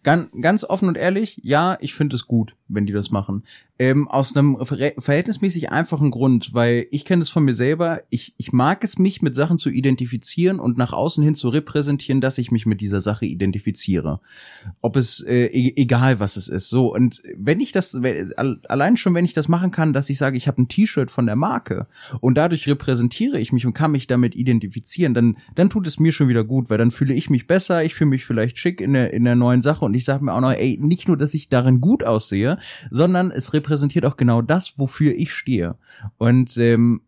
Ganz, ganz offen und ehrlich, ja, ich finde es gut, wenn die das machen. Ähm, aus einem ver verhältnismäßig einfachen Grund, weil ich kenne es von mir selber, ich, ich mag es, mich mit Sachen zu identifizieren und nach außen hin zu repräsentieren, dass ich mich mit dieser Sache identifiziere. Ob es, äh, e egal was es ist. So, und wenn ich das, allein schon, wenn ich das machen kann, dass ich sage, ich habe ein T-Shirt von der Marke und dadurch repräsentiere ich mich und kann mich damit identifizieren, dann, dann tut es mir schon wieder gut, weil dann fühle ich mich besser, ich fühle mich vielleicht schick in der, in der neuen Sache und ich sage mir auch noch, ey, nicht nur, dass ich darin gut aussehe, sondern es repräsentiert auch genau das, wofür ich stehe. Und ähm,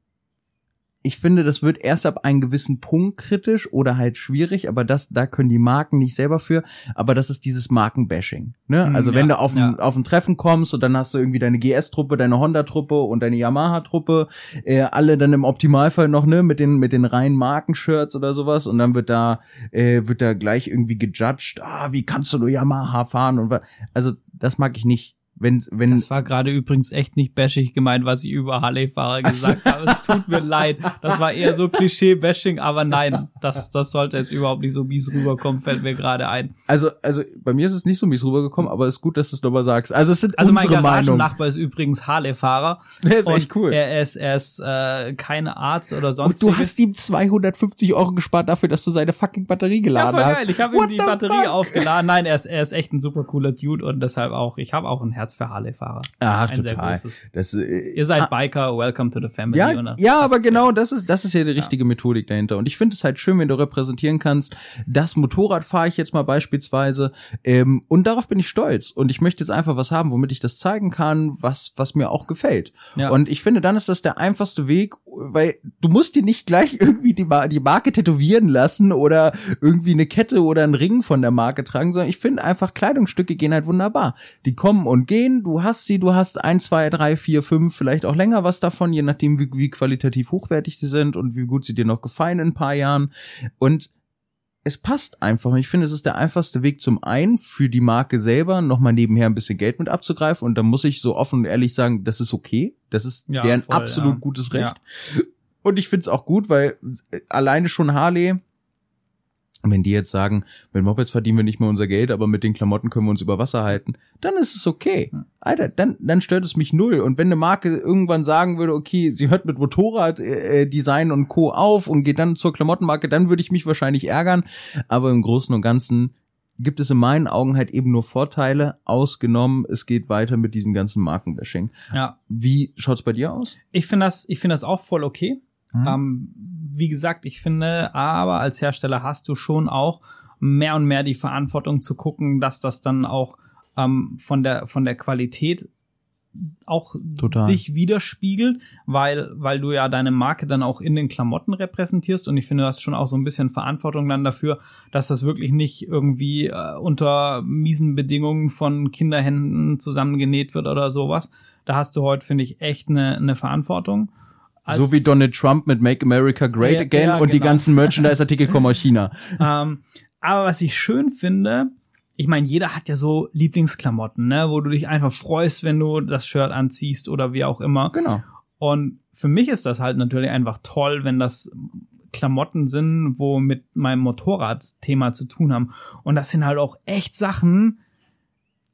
ich finde, das wird erst ab einem gewissen Punkt kritisch oder halt schwierig, aber das, da können die Marken nicht selber für, aber das ist dieses Markenbashing. Ne? Mm, Also wenn ja, du auf ein, ja. auf ein Treffen kommst und dann hast du irgendwie deine GS-Truppe, deine Honda-Truppe und deine Yamaha-Truppe, äh, alle dann im Optimalfall noch, ne, mit den, mit den reinen Markenshirts oder sowas und dann wird da, äh, wird da gleich irgendwie gejudged, ah, wie kannst du nur Yamaha fahren und wa- also das mag ich nicht wenn, wenn. Das war gerade übrigens echt nicht bashig gemeint, was ich über Harley-Fahrer gesagt habe. Es tut mir leid. Das war eher so Klischee-Bashing, aber nein, das, das sollte jetzt überhaupt nicht so mies rüberkommen, fällt mir gerade ein. Also, also bei mir ist es nicht so mies rübergekommen, aber es ist gut, dass du es nochmal sagst. Also es sind Also mein unsere Meinungen. Nachbar ist übrigens Harley-Fahrer. Der ist echt cool. Er ist, er ist äh, keine Arzt oder sonst. Und du hast ihm 250 Euro gespart dafür, dass du seine fucking Batterie ja, geladen voll hast. geil. Ich habe ihm die Batterie fuck? aufgeladen. Nein, er ist, er ist echt ein super cooler Dude und deshalb auch, ich habe auch ein Herz für Harley-Fahrer. Ach, ein sehr total. großes. Das, äh, Ihr seid Biker, welcome to the family. Ja, ja, aber genau, das ist, das ist ja die richtige Methodik dahinter. Und ich finde es halt schön, wenn du repräsentieren kannst, das Motorrad fahre ich jetzt mal beispielsweise, ähm, und darauf bin ich stolz. Und ich möchte jetzt einfach was haben, womit ich das zeigen kann, was, was mir auch gefällt. Ja. Und ich finde, dann ist das der einfachste Weg, weil du musst dir nicht gleich irgendwie die, Mar die Marke tätowieren lassen oder irgendwie eine Kette oder einen Ring von der Marke tragen, sondern ich finde einfach, Kleidungsstücke gehen halt wunderbar. Die kommen und gehen, du hast sie, du hast ein, zwei, drei, vier, fünf, vielleicht auch länger was davon, je nachdem, wie, wie qualitativ hochwertig sie sind und wie gut sie dir noch gefallen in ein paar Jahren. Und es passt einfach. Und ich finde, es ist der einfachste Weg zum einen für die Marke selber, nochmal nebenher ein bisschen Geld mit abzugreifen. Und da muss ich so offen und ehrlich sagen, das ist okay. Das ist Ja, deren voll, absolut ja. gutes Recht. Ja. Und ich finde es auch gut, weil äh, alleine schon Harley, wenn die jetzt sagen, mit Mopeds verdienen wir nicht mehr unser Geld, aber mit den Klamotten können wir uns über Wasser halten, dann ist es okay. Alter, dann, dann stört es mich null. Und wenn eine Marke irgendwann sagen würde, okay, sie hört mit Motorrad, äh, Design und Co. auf und geht dann zur Klamottenmarke, dann würde ich mich wahrscheinlich ärgern. Aber im Großen und Ganzen gibt es in meinen Augen halt eben nur Vorteile, ausgenommen, es geht weiter mit diesem ganzen Markenbashing. Ja. Wie schaut's bei dir aus? Ich finde das, ich finde das auch voll okay. Mhm. Ähm, wie gesagt, ich finde, aber als Hersteller hast du schon auch mehr und mehr die Verantwortung zu gucken, dass das dann auch ähm, von der von der Qualität auch Total. dich widerspiegelt, weil weil du ja deine Marke dann auch in den Klamotten repräsentierst und ich finde, du hast schon auch so ein bisschen Verantwortung dann dafür, dass das wirklich nicht irgendwie äh, unter miesen Bedingungen von Kinderhänden zusammengenäht wird oder sowas. Da hast du heute finde ich echt eine eine Verantwortung. So wie Donald Trump mit Make America Great Ja, Again ja, und die genau. ganzen Merchandise-Artikel kommen aus China. ähm, aber was ich schön finde, ich meine, jeder hat ja so Lieblingsklamotten, ne, wo du dich einfach freust, wenn du das Shirt anziehst oder wie auch immer. Genau. Und für mich ist das halt natürlich einfach toll, wenn das Klamotten sind, wo mit meinem Motorradthema zu tun haben. Und das sind halt auch echt Sachen,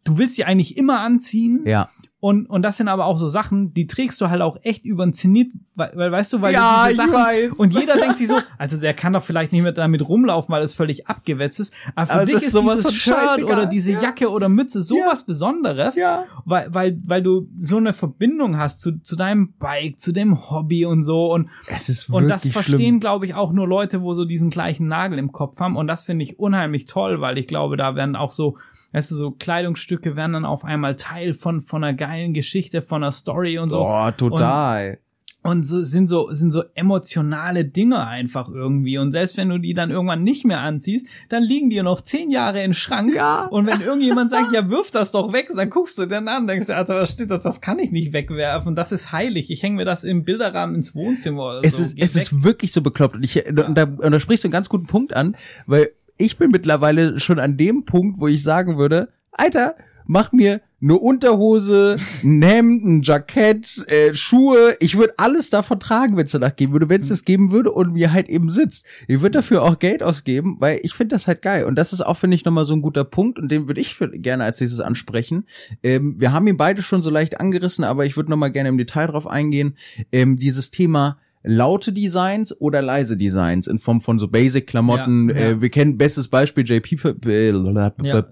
du willst die eigentlich immer anziehen. Ja. Und, und das sind aber auch so Sachen, die trägst du halt auch echt über den Zenit, weil, weil weißt du, weil Ja, diese Sachen, und jeder denkt sich so, also der kann doch vielleicht nicht mehr damit rumlaufen, weil es völlig abgewetzt ist, aber für Aber es dich ist ist, sowas dieses Shirt oder diese Ja. Jacke oder Mütze sowas Besonderes, Ja. weil, weil, weil du so eine Verbindung hast zu, zu deinem Bike, zu dem Hobby und so und Es ist und das wirklich verstehen, glaube ich, auch nur Leute, wo so diesen gleichen Nagel im Kopf haben. Und das finde ich unheimlich toll, weil ich glaube, da werden auch so, weißt du, so Kleidungsstücke werden dann auf einmal Teil von, von einer geilen Geschichte, von einer Story und so. Boah, total. Und so sind so, sind so emotionale Dinge einfach irgendwie. Und selbst wenn du die dann irgendwann nicht mehr anziehst, dann liegen die noch zehn Jahre im Schrank. Ja. Und wenn irgendjemand sagt, ja, wirf das doch weg, dann guckst du dann an, denkst du, Alter, was steht das? Das kann ich nicht wegwerfen. Das ist heilig. Ich hänge mir das im Bilderrahmen ins Wohnzimmer oder es so. ist, Geh es weg. ist wirklich so bekloppt. Und, ich, und, da, und da sprichst du einen ganz guten Punkt an, weil ich bin mittlerweile schon an dem Punkt, wo ich sagen würde, Alter, mach mir eine Unterhose, ein Hemd, ein Jackett, äh, Schuhe. Ich würde alles davon tragen, wenn es danach geben würde, wenn es das geben würde und mir halt eben sitzt. Ich würde dafür auch Geld ausgeben, weil ich finde das halt geil. Und das ist auch, finde ich, nochmal so ein guter Punkt und den würde ich gerne als nächstes ansprechen. Ähm, wir haben ihn beide schon so leicht angerissen, aber ich würde nochmal gerne im Detail drauf eingehen. Ähm, dieses Thema laute Designs oder leise Designs in Form von so Basic-Klamotten. Ja, ja. Äh, wir kennen bestes Beispiel JP, äh, Ja.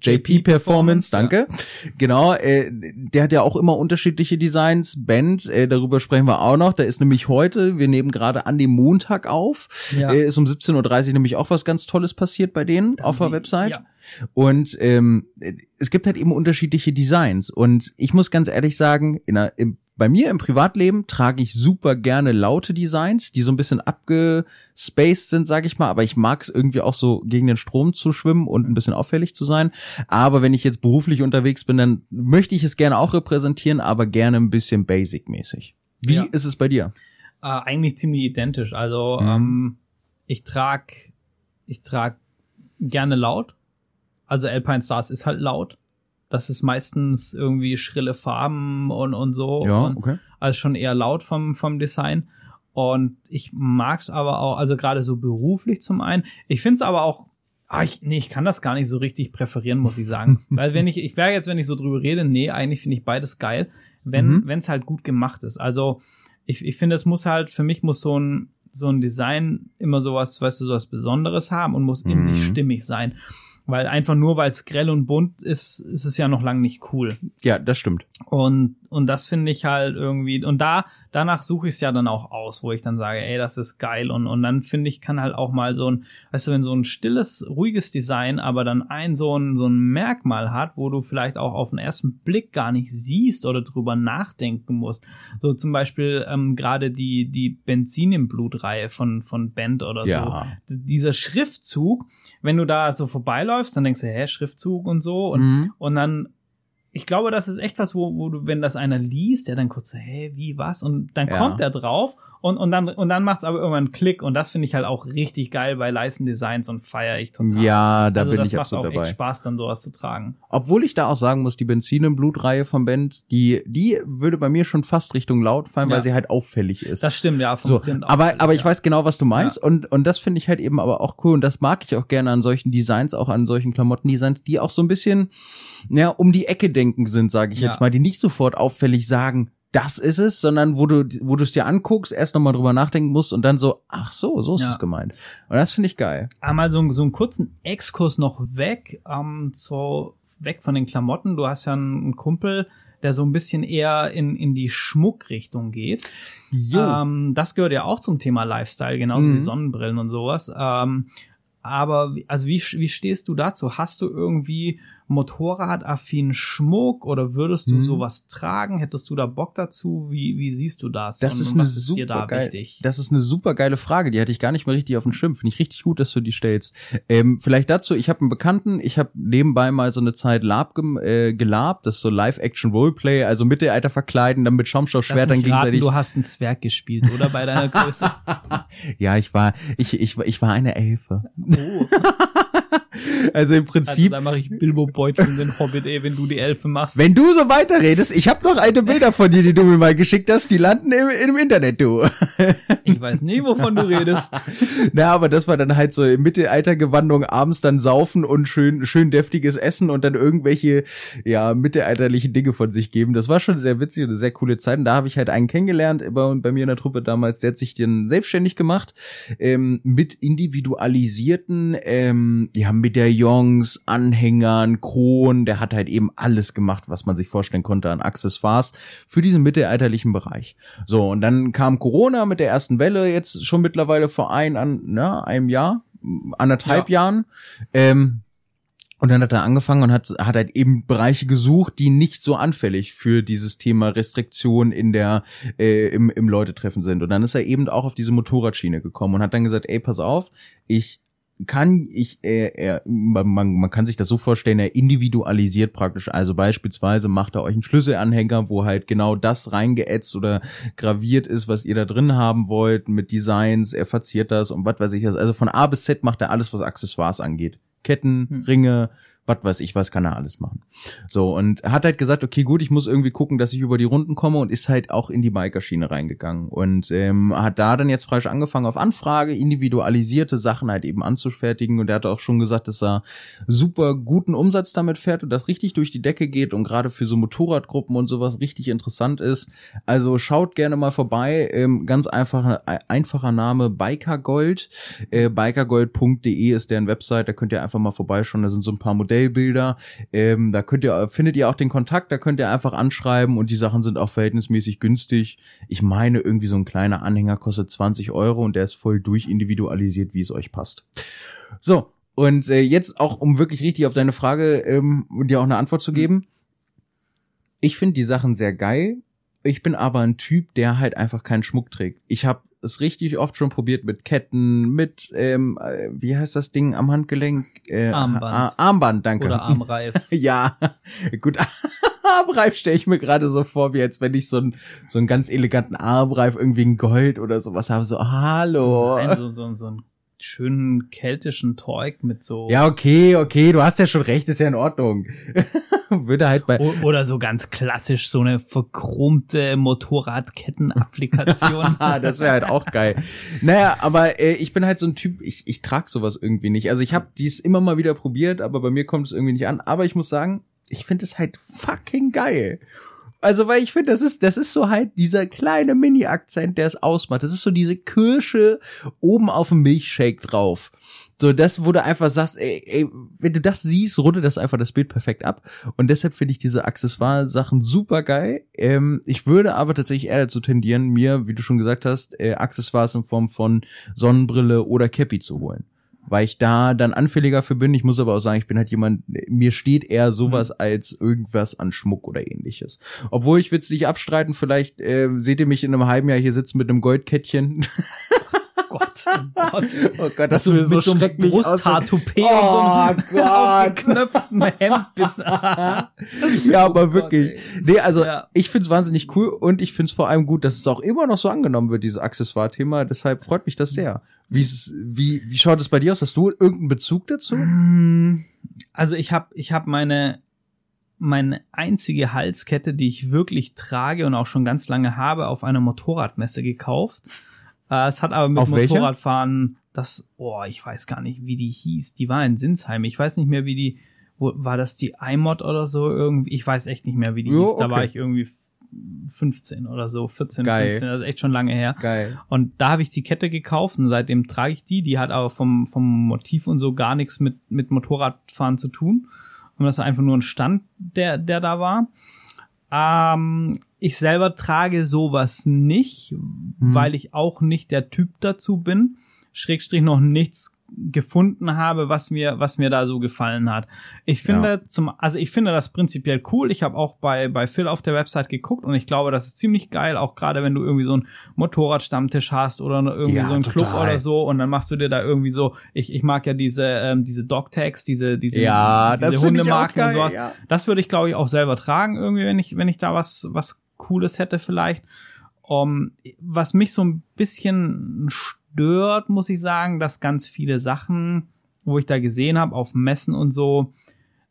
JP Performance, danke. Genau, äh, der hat ja auch immer unterschiedliche Designs. Band, äh, darüber sprechen wir auch noch. Da ist nämlich heute, wir nehmen gerade an dem Montag auf, äh, ist um 17.30 Uhr nämlich auch was ganz Tolles passiert bei denen auf der Website. Und ähm, es gibt halt eben unterschiedliche Designs. Und ich muss ganz ehrlich sagen, in einer, im, bei mir im Privatleben trage ich super gerne laute Designs, die so ein bisschen abgespaced sind, sag ich mal. Aber ich mag es irgendwie auch so gegen den Strom zu schwimmen und ein bisschen auffällig zu sein. Aber wenn ich jetzt beruflich unterwegs bin, dann möchte ich es gerne auch repräsentieren, aber gerne ein bisschen basic-mäßig. Wie Ja. ist es bei dir? Äh, eigentlich ziemlich identisch. Also Mhm. ähm, ich trag, ich trag gerne laut. Also Alpine Stars ist halt laut. Das ist meistens irgendwie schrille Farben und, und so. Ja, und okay. Also schon eher laut vom, vom Design. Und ich mag's aber auch, also gerade so beruflich zum einen. Ich find's aber auch, ah, ich, nee, ich kann das gar nicht so richtig präferieren, muss ich sagen. Weil wenn ich, ich wäre jetzt, wenn ich so drüber rede, nee, eigentlich finde ich beides geil, wenn Mhm. wenn's halt gut gemacht ist. Also ich, ich finde, es muss halt, für mich muss so ein, so ein Design immer sowas, weißt du, sowas Besonderes haben und muss in Mhm. sich stimmig sein. Weil einfach nur, weil es grell und bunt ist, ist es ja noch lang nicht cool. Ja, das stimmt. Und, und das finde ich halt irgendwie, und da, danach suche ich es ja dann auch aus, wo ich dann sage, ey, das ist geil. Und, und dann finde ich, kann halt auch mal so ein, weißt du, wenn so ein stilles, ruhiges Design, aber dann ein so ein, so ein Merkmal hat, wo du vielleicht auch auf den ersten Blick gar nicht siehst oder drüber nachdenken musst. So zum Beispiel ähm, gerade die, die Benzin im Blut-Reihe von, von Band oder Ja. so. D- Dieser Schriftzug, wenn du da so vorbeiläufst, dann denkst du, hä, Schriftzug und so. Und Mhm. und dann, ich glaube, das ist echt was, wo, wo du, wenn das einer liest, der dann kurz so, hä, wie, was? Und dann Ja. kommt er drauf und, und dann, und dann macht's aber irgendwann einen Klick. Und das finde ich halt auch richtig geil bei Leisten Designs und feiere ich total. Ja, da also bin das ich macht absolut auch dabei. echt Spaß, dann sowas zu tragen. Obwohl ich da auch sagen muss, die Benzin im Blutreihe von Band, die, die würde bei mir schon fast Richtung laut fallen, Ja. weil sie halt auffällig ist. Das stimmt, ja, vom so, auch aber, aber ich ja. weiß genau, was du meinst und, und das finde ich halt eben aber auch cool und das mag ich auch gerne an solchen Designs, auch an solchen Klamottendesigns, die auch so ein bisschen, ja, um die Ecke denken sind, sage ich Ja. jetzt mal, die nicht sofort auffällig sagen, das ist es, sondern wo du, wo du es dir anguckst, erst nochmal drüber nachdenken musst und dann so, ach so, so ist Ja. es gemeint. Und das finde ich geil. Einmal so, einen- so einen kurzen Exkurs noch weg, ähm, so weg von den Klamotten. Du hast ja einen, Kumpel, der so ein bisschen eher in, in die Schmuckrichtung geht. Ähm, das gehört ja auch zum Thema Lifestyle, genauso Mhm. wie Sonnenbrillen und sowas. Ähm, aber also wie, wie stehst du dazu? Hast du irgendwie motorradaffinen Schmuck oder würdest du Mhm. sowas tragen? Hättest du da Bock dazu? Wie, wie siehst du das? Das und ist eine was ist dir da super geil, wichtig? Das ist eine super geile Frage. Die hatte ich gar nicht mehr richtig auf dem Schirm. Finde ich richtig gut, dass du die stellst. Ähm, vielleicht dazu, ich habe einen Bekannten, ich habe nebenbei mal so eine Zeit Lab gem, äh, gelabt, das ist so Live-Action-Roleplay, also Mittelalter verkleiden, dann mit Schaumstoffschwertern raten, gegenseitig. du hast einen Zwerg gespielt, oder? Bei deiner Größe. ja, ich war, ich, ich, ich war eine Elfe. Oh. Also im Also Prinzip, da mache ich Bilbo Beutlin den Hobbit, ey, wenn du die Elfe machst. wenn du so weiterredest, ich habe noch eine Bilder von dir, die du mir mal geschickt hast, die landen im, im Internet, du. Ich weiß nie, wovon du redest. Na, aber das war dann halt so im Mittelaltergewandung abends dann saufen und schön, schön deftiges Essen und dann irgendwelche, ja, mittelalterlichen Dinge von sich geben. Das war schon sehr witzig und eine sehr coole Zeit. Und da habe ich halt einen kennengelernt bei, bei mir in der Truppe damals, der hat sich dann selbstständig gemacht, ähm, mit individualisierten, ähm, ja, Medaillons, Anhängern, Kronen. Der hat halt eben alles gemacht, was man sich vorstellen konnte an Accessoires für diesen mittelalterlichen Bereich. So, und dann kam Corona mit der ersten Welle, jetzt schon mittlerweile vor ein, an, na, einem Jahr, anderthalb Jahren. Ähm, und dann hat er angefangen und hat, hat halt eben Bereiche gesucht, die nicht so anfällig für dieses Thema Restriktion in der, äh, im, im Leutetreffen sind. Und dann ist er eben auch auf diese Motorradschiene gekommen und hat dann gesagt, ey, pass auf, ich kann ich äh, er, man, man man kann sich das so vorstellen, er individualisiert praktisch. Also beispielsweise macht er euch einen Schlüsselanhänger, wo halt genau das reingeätzt oder graviert ist, was ihr da drin haben wollt, mit Designs, er verziert das und was weiß ich was. Also von A bis Z macht er alles, was Accessoires angeht. Ketten, Hm. Ringe, was weiß ich, was kann er alles machen. So, und hat halt gesagt, okay, gut, ich muss irgendwie gucken, dass ich über die Runden komme und ist halt auch in die Bikerschiene reingegangen. Und ähm, hat da dann jetzt frisch angefangen, auf Anfrage individualisierte Sachen halt eben anzufertigen. Und er hat auch schon gesagt, dass er super guten Umsatz damit fährt und das richtig durch die Decke geht und gerade für so Motorradgruppen und sowas richtig interessant ist. Also schaut gerne mal vorbei, ähm, ganz einfacher, einfacher Name Bikergold, äh, bikergold.de ist deren Website, da könnt ihr einfach mal vorbeischauen, da sind so ein paar Modellbilder, ähm, da könnt ihr, findet ihr auch den Kontakt, da könnt ihr einfach anschreiben und die Sachen sind auch verhältnismäßig günstig. Ich meine, irgendwie so ein kleiner Anhänger kostet 20 Euro und der ist voll durchindividualisiert, wie es euch passt. So, und äh, jetzt auch, um wirklich richtig auf deine Frage ähm, dir auch eine Antwort zu geben. Ich finde die Sachen sehr geil. Ich bin aber ein Typ, der halt einfach keinen Schmuck trägt. Ich habe es richtig oft schon probiert mit Ketten, mit, ähm, äh, wie heißt das Ding am Handgelenk? Äh, Armband. Ar Armband, danke. Oder Armreif. Ja, gut. Armreif stelle ich mir gerade so vor, wie als wenn ich so einen so einen ganz eleganten Armreif irgendwie in Gold oder sowas habe. So, hallo. Nein, so, so, so einen schönen keltischen Teug mit so. Ja, okay, okay, du hast ja schon recht, ist ja in Ordnung. würde halt bei Oder so ganz klassisch so eine verchromte Motorradketten-Applikation. Ah, das wäre halt auch geil. Naja, aber äh, ich bin halt so ein Typ, ich, ich trag sowas irgendwie nicht. Also ich habe dies immer mal wieder probiert, aber bei mir kommt es irgendwie nicht an. Aber ich muss sagen, ich finde es halt fucking geil. Also, weil ich finde, das ist, das ist so halt dieser kleine Mini-Akzent, der es ausmacht. Das ist so diese Kirsche oben auf dem Milchshake drauf. So, das, du einfach sagst, ey, ey, wenn du das siehst, rundet das einfach das Bild perfekt ab. Und deshalb finde ich diese Accessoire-Sachen super geil. Ähm, ich würde aber tatsächlich eher dazu tendieren, mir, wie du schon gesagt hast, äh, Accessoires in Form von Sonnenbrille oder Cappy zu holen. Weil ich da dann anfälliger für bin. Ich muss aber auch sagen, ich bin halt jemand, mir steht eher sowas als irgendwas an Schmuck oder ähnliches. Obwohl ich will es nicht abstreiten, vielleicht äh, seht ihr mich in einem halben Jahr hier sitzen mit einem Goldkettchen. Gott, oh Gott. Oh Gott, Das so, mit so einem Brusthaar-Toupet und so Oh einem Gott. aufgeknöpften Hemd bis. ja, aber Oh Gott, wirklich. ey. nee, also Ja. ich find's wahnsinnig cool und ich find's vor allem gut, dass es auch immer noch so angenommen wird, dieses Accessoire-Thema. Deshalb freut mich das sehr. Wie, ist, wie, wie schaut es bei dir aus? Hast du irgendeinen Bezug dazu? Mm, Also ich habe ich hab meine meine einzige Halskette, die ich wirklich trage und auch schon ganz lange habe, auf einer Motorradmesse gekauft. Äh, es hat aber mit Auf? Motorradfahren das, oh, ich weiß gar nicht, wie die hieß. Die war in Sinsheim. Ich weiß nicht mehr, wie die, wo, war das die iMod oder so irgendwie? Ich weiß echt nicht mehr, wie die Jo, hieß. Da okay. war ich irgendwie f- 15 oder so, 14, Geil. 15, das ist echt schon lange her. Geil. Und da habe ich die Kette gekauft und seitdem trage ich die. Die hat aber vom, vom Motiv und so gar nichts mit, mit Motorradfahren zu tun. Und das ist einfach nur ein Stand, der, der da war. Ähm, ich selber trage sowas nicht, weil ich auch nicht der Typ dazu bin. Schrägstrich noch nichts gefunden habe, was mir, was mir da so gefallen hat. Ich finde zum, also ich finde das prinzipiell cool. Ich habe auch bei, bei Phil auf der Website geguckt und ich glaube, das ist ziemlich geil, auch gerade wenn du irgendwie so einen Motorradstammtisch hast oder irgendwie Ja, so einen Club total. oder so und dann machst du dir da irgendwie so, ich, ich mag ja diese, ähm, diese Dog-Tags, diese, diese, Ja, diese Hundemarken und sowas. ja. Das würde ich, glaube ich, auch selber tragen, irgendwie, wenn ich, wenn ich da was, was Cooles hätte vielleicht. Um, was mich so ein bisschen stört, muss ich sagen, dass ganz viele Sachen, wo ich da gesehen habe, auf Messen und so,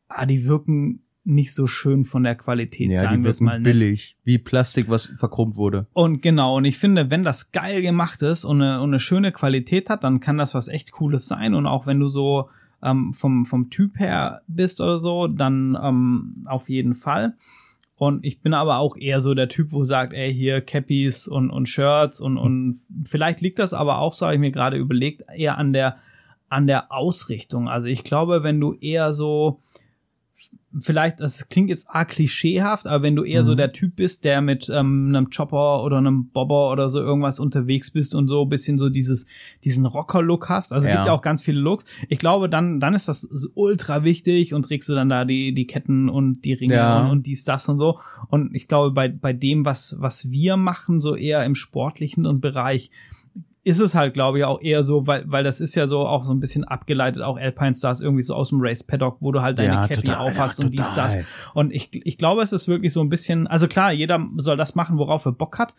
ah, die wirken nicht so schön von der Qualität, Ja, sagen die wir es mal wirken nett. billig. Wie Plastik, was verchromt wurde. Und genau, und ich finde, wenn das geil gemacht ist und eine, und eine schöne Qualität hat, dann kann das was echt Cooles sein. Und auch wenn du so ähm, vom, vom Typ her bist oder so, dann ähm, auf jeden Fall. Und ich bin aber auch eher so der Typ, wo sagt, ey, hier Cappies und, und Shirts und, und vielleicht liegt das aber auch, so habe ich mir gerade überlegt, eher an der, an der Ausrichtung. Also ich glaube, wenn du eher so, vielleicht, das klingt jetzt arg klischeehaft, aber wenn du eher so Mhm. der Typ bist, der mit ähm, einem Chopper oder einem Bobber oder so irgendwas unterwegs bist und so ein bisschen so dieses, diesen Rocker-Look hast, also es Ja. gibt ja auch ganz viele Looks. Ich glaube, dann, dann ist das so ultra wichtig und trägst du dann da die, die Ketten und die Ringe Ja. und, und dies, das und so. Und ich glaube, bei, bei dem, was, was wir machen, so eher im sportlichen und Bereich, ist es halt, glaube ich, auch eher so, weil, weil das ist ja so auch so ein bisschen abgeleitet, auch Alpine Stars irgendwie so aus dem Race Paddock, wo du halt deine Ja, Cappy total, aufhast ja, und dies, das. Und ich, ich glaube, es ist wirklich so ein bisschen, also klar, jeder soll das machen, worauf er Bock hat.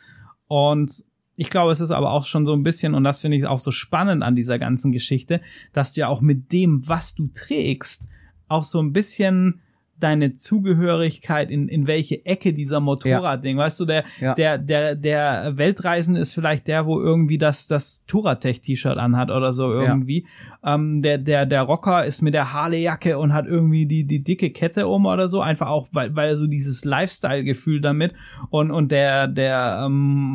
Und ich glaube, es ist aber auch schon so ein bisschen, und das finde ich auch so spannend an dieser ganzen Geschichte, dass du ja auch mit dem, was du trägst, auch so ein bisschen deine Zugehörigkeit in, in welche Ecke dieser Motorradding, weißt du, der, Ja. der, der, der Weltreisende ist vielleicht der, wo irgendwie das, das Touratech-T-Shirt anhat oder so irgendwie. Ähm, der, der, der Rocker ist mit der Harley-Jacke und hat irgendwie die, die dicke Kette um oder so, einfach auch, weil, weil er so dieses Lifestyle-Gefühl damit und, und der, der, ähm,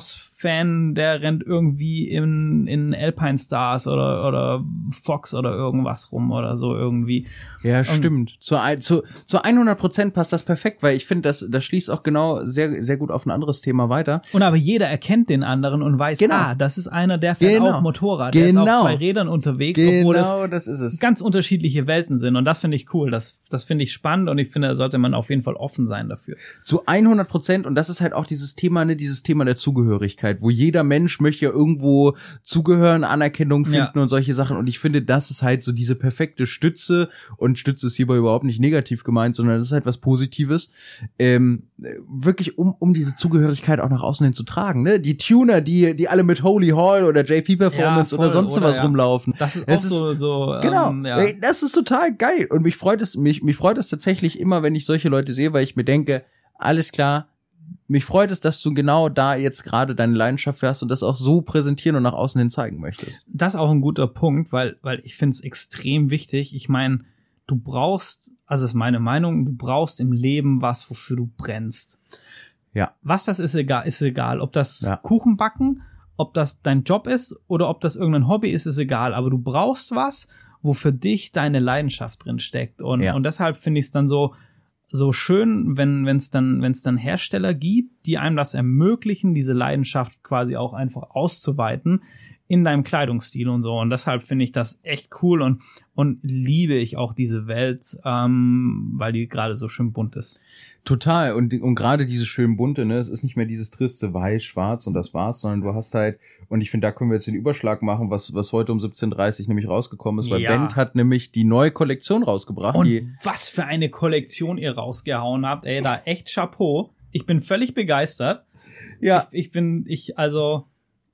Motocross-Fan, der rennt irgendwie in, in Alpine Stars oder, oder Fox oder irgendwas rum oder so irgendwie. Ja, stimmt. Zu, ein- zu, zu 100 Prozent passt das perfekt, weil ich finde, das, das schließt auch genau sehr, sehr gut auf ein anderes Thema weiter. Und aber jeder erkennt den anderen und weiß, Genau. ah, das ist einer, der fährt Genau. auch Motorrad, der ist auf Genau. zwei Rädern unterwegs, obwohl es Genau, das ist es. ganz unterschiedliche Welten sind. Und das finde ich cool. Das, das finde ich spannend und ich finde, da sollte man auf jeden Fall offen sein dafür. Zu 100 Prozent. Und das ist halt auch dieses Thema, ne, dieses Thema der Zugehörigkeit, wo jeder Mensch möchte ja irgendwo zugehören, Anerkennung finden Ja. und solche Sachen. Und ich finde, das ist halt so diese perfekte Stütze. Und Stütze ist hierbei überhaupt nicht negativ negativ gemeint, sondern das ist halt was Positives. Ähm, wirklich, um, um diese Zugehörigkeit auch nach außen hin zu tragen. Ne? Die Tuner, die, die alle mit Holy Hall oder JP Performance Ja, voll, oder sonst oder, was ja. rumlaufen. Das ist Es auch so, so Genau, ähm, ja. Ey, das ist total geil. Und mich freut es, mich, mich freut es tatsächlich immer, wenn ich solche Leute sehe, weil ich mir denke, alles klar, mich freut es, dass du genau da jetzt gerade deine Leidenschaft hast und das auch so präsentieren und nach außen hin zeigen möchtest. das ist auch ein guter Punkt, weil, weil ich finde es extrem wichtig. Ich meine, du brauchst, also ist meine Meinung, du brauchst im Leben was, wofür du brennst. Ja. Was das ist, egal, ist egal. Ob das Ja. Kuchen backen, ob das dein Job ist oder ob das irgendein Hobby ist, ist egal. Aber du brauchst was, wo für dich deine Leidenschaft drin steckt. Und, Ja. und deshalb finde ich es dann so, so schön, wenn es dann, wenn es dann Hersteller gibt, die einem das ermöglichen, diese Leidenschaft quasi auch einfach auszuweiten in deinem Kleidungsstil und so. Und deshalb finde ich das echt cool und, und liebe ich auch diese Welt, ähm, weil die gerade so schön bunt ist. Total. Und, und gerade diese schön bunte, ne, es ist nicht mehr dieses triste Weiß, Schwarz und das war's, sondern du hast halt, und ich finde, da können wir jetzt den Überschlag machen, was, was heute um 17.30 nämlich rausgekommen ist, weil Ja. Bent hat nämlich die neue Kollektion rausgebracht, Und was für eine Kollektion ihr rausgehauen habt, ey, da echt Chapeau. Ich bin völlig begeistert. ja, Ich, ich bin, ich, also,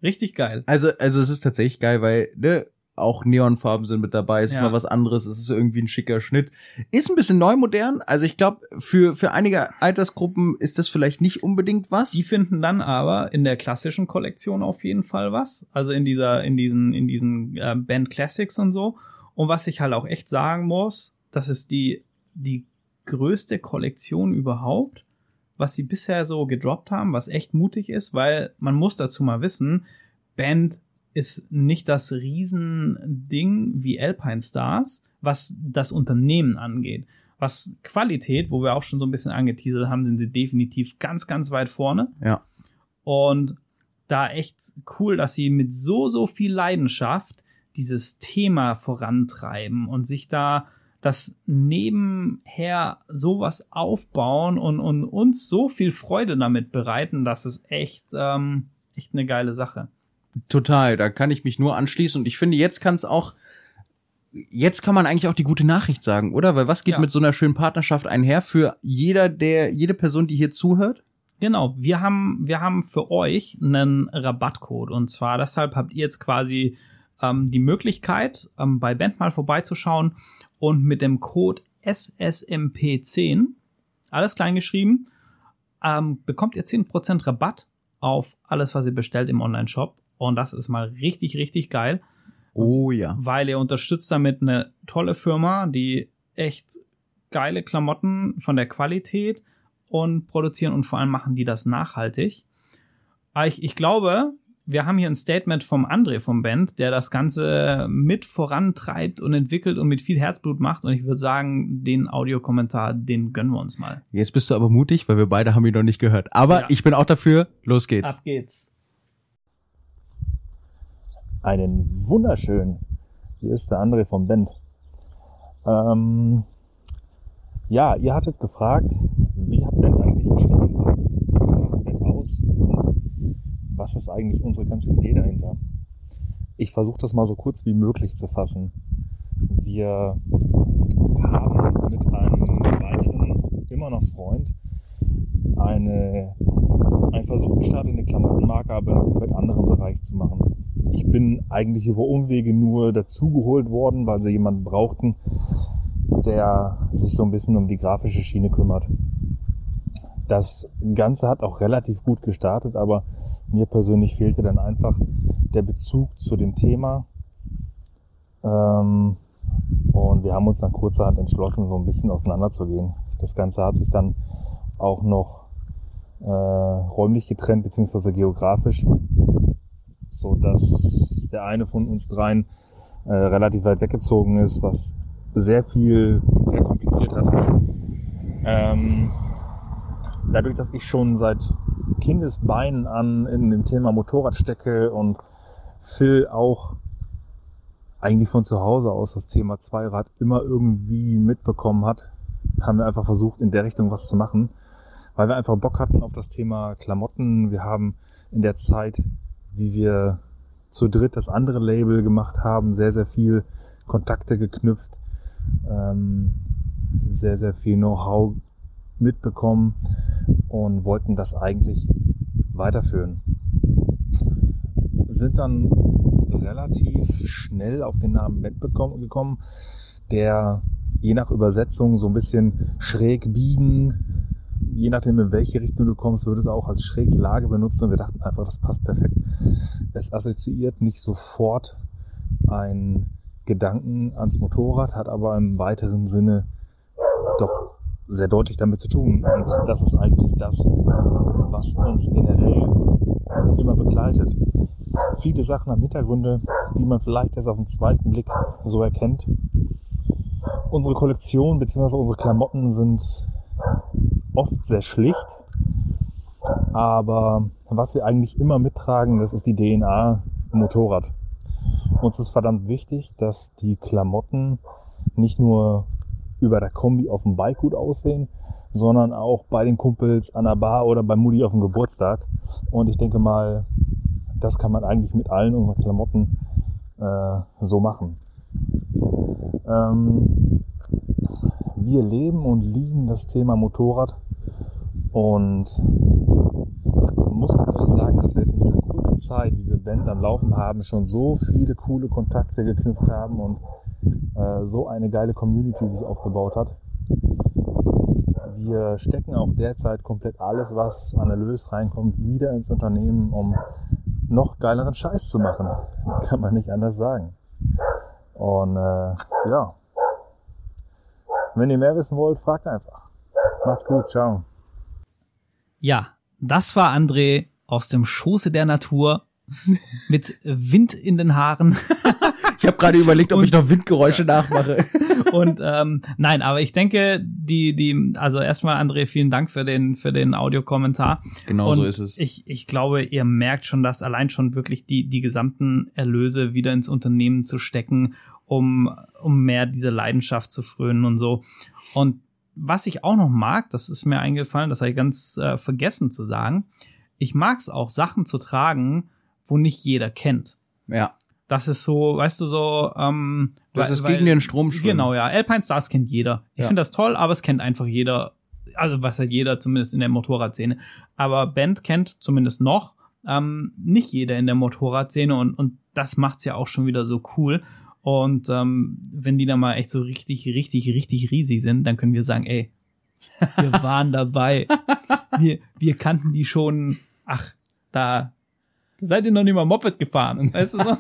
richtig geil. Also, also es ist tatsächlich geil, weil ne, auch Neonfarben sind mit dabei, ist Ja. mal was anderes, es ist irgendwie ein schicker Schnitt. Ist ein bisschen neu modern, also ich glaube, für, für einige Altersgruppen ist das vielleicht nicht unbedingt was. Die finden dann aber in der klassischen Kollektion auf jeden Fall was. Also in dieser, in diesen, in diesen äh, Band Classics und so. Und was ich halt auch echt sagen muss, das ist die, die größte Kollektion überhaupt, was sie bisher so gedroppt haben, was echt mutig ist, weil man muss dazu mal wissen, Band ist nicht das Riesending wie Alpine Stars, was das Unternehmen angeht. Was Qualität, wo wir auch schon so ein bisschen angeteasert haben, sind sie definitiv ganz, ganz weit vorne. Ja. Und da echt cool, dass sie mit so, so viel Leidenschaft dieses Thema vorantreiben und sich da das nebenher sowas aufbauen und, und uns so viel Freude damit bereiten, dass es echt, ähm, echt eine geile Sache. Total, da kann ich mich nur anschließen und ich finde, jetzt kann es auch, jetzt kann man eigentlich auch die gute Nachricht sagen, oder? Weil was geht Ja. mit so einer schönen Partnerschaft einher für jeder, der, jede Person, die hier zuhört? Genau, wir haben, wir haben für euch einen Rabattcode und zwar deshalb habt ihr jetzt quasi ähm, die Möglichkeit, ähm, bei Band mal vorbeizuschauen und mit dem Code SSMP10, alles klein geschrieben, ähm, bekommt ihr 10% Rabatt auf alles, was ihr bestellt im Online-Shop und das ist mal richtig, richtig geil Oh ja. weil ihr unterstützt damit eine tolle Firma, die echt geile Klamotten von der Qualität und produzieren und vor allem machen die das nachhaltig. Ich, ich glaube, wir haben hier ein Statement vom André vom Band, der das Ganze mit vorantreibt und entwickelt und mit viel Herzblut macht. Und ich würde sagen, den Audiokommentar, den gönnen wir uns mal. Jetzt bist du aber mutig, weil wir beide haben ihn noch nicht gehört. Aber Ja. ich bin auch dafür, los geht's. Ab geht's. Einen wunderschönen. Hier ist der André vom Band. Ähm, ja, ihr hattet gefragt, wie hat Band eigentlich gestartet? Was macht Band aus? Und was ist eigentlich unsere ganze Idee dahinter? Ich versuche das mal so kurz wie möglich zu fassen. Wir haben mit einem weiteren, immer noch Freund, eine, einen Versuch gestartet, eine Klamottenmarke aber in einem komplett anderen Bereich zu machen. Ich bin eigentlich über Umwege nur dazugeholt worden, weil sie jemanden brauchten, der sich so ein bisschen um die grafische Schiene kümmert. Das Ganze hat auch relativ gut gestartet, aber mir persönlich fehlte dann einfach der Bezug zu dem Thema. Ähm, und wir haben uns dann kurzerhand entschlossen, so ein bisschen auseinanderzugehen. Das Ganze hat sich dann auch noch äh, räumlich getrennt, beziehungsweise geografisch, so dass der eine von uns dreien äh, relativ weit weggezogen ist, was sehr viel verkompliziert hat. Ähm, dadurch, dass ich schon seit Kindesbeinen an in dem Thema Motorrad stecke und Phil auch eigentlich von zu Hause aus das Thema Zweirad immer irgendwie mitbekommen hat, haben wir einfach versucht, in der Richtung was zu machen, weil wir einfach Bock hatten auf das Thema Klamotten. Wir haben in der Zeit, wie wir zu dritt das andere Label gemacht haben, sehr, sehr viel Kontakte geknüpft. Ähm, sehr, sehr viel Know-how mitbekommen und wollten das eigentlich weiterführen. Sind dann relativ schnell auf den Namen Bett gekommen, der je nach Übersetzung so ein bisschen schräg biegen, je nachdem in welche Richtung du kommst, würde es auch als Schräglage benutzt und wir dachten einfach, das passt perfekt. Es assoziiert nicht sofort einen Gedanken ans Motorrad, hat aber im weiteren Sinne doch sehr deutlich damit zu tun. Und das ist eigentlich das, was uns generell immer begleitet. Viele Sachen haben Hintergründe, die man vielleicht erst auf den zweiten Blick so erkennt. Unsere Kollektion bzw. unsere Klamotten sind oft sehr schlicht. Aber was wir eigentlich immer mittragen, das ist die DNA im Motorrad. Uns ist verdammt wichtig, dass die Klamotten nicht nur über der Kombi auf dem Bike gut aussehen, sondern auch bei den Kumpels an der Bar oder bei Mutti auf dem Geburtstag. Und ich denke mal, das kann man eigentlich mit allen unseren Klamotten äh, so machen. Ähm, wir leben und lieben das Thema Motorrad und muss ganz ehrlich sagen, dass wir jetzt in dieser kurzen Zeit, wie wir Band am Laufen haben, schon so viele coole Kontakte geknüpft haben und äh, so eine geile Community sich aufgebaut hat. Wir stecken auch derzeit komplett alles, was an Erlös reinkommt, wieder ins Unternehmen, um noch geileren Scheiß zu machen. Kann man nicht anders sagen. Und äh, ja, wenn ihr mehr wissen wollt, fragt einfach. Macht's gut, ciao. Ja, das war André aus dem Schoße der Natur mit Wind in den Haaren. ich habe gerade überlegt, ob und, ich noch Windgeräusche nachmache. und ähm, nein, aber ich denke, die die also erstmal André, vielen Dank für den für den Audiokommentar. Genau und so ist es. Ich ich glaube, ihr merkt schon, dass allein schon wirklich die die gesamten Erlöse wieder ins Unternehmen zu stecken, um um mehr diese Leidenschaft zu frönen und so. Und was ich auch noch mag, das ist mir eingefallen, das habe ich ganz äh, vergessen zu sagen. Ich mag es auch, Sachen zu tragen, wo nicht jeder kennt. Ja. Das ist so, weißt du, so, ähm, Das weil, ist gegen weil, den Strom schwimmen. Genau, ja. Alpine Stars kennt jeder. Ich ja. finde das toll, aber es kennt einfach jeder. Also was hat jeder, zumindest in der Motorradszene. Aber Band kennt zumindest noch ähm, nicht jeder in der Motorradszene und, und das macht's ja auch schon wieder so cool. Und ähm, wenn die dann mal echt so richtig, richtig, richtig riesig sind, dann können wir sagen, ey, wir waren dabei. Wir, wir kannten die schon, ach, da, da seid ihr noch nicht mal Moped gefahren. Weißt du so?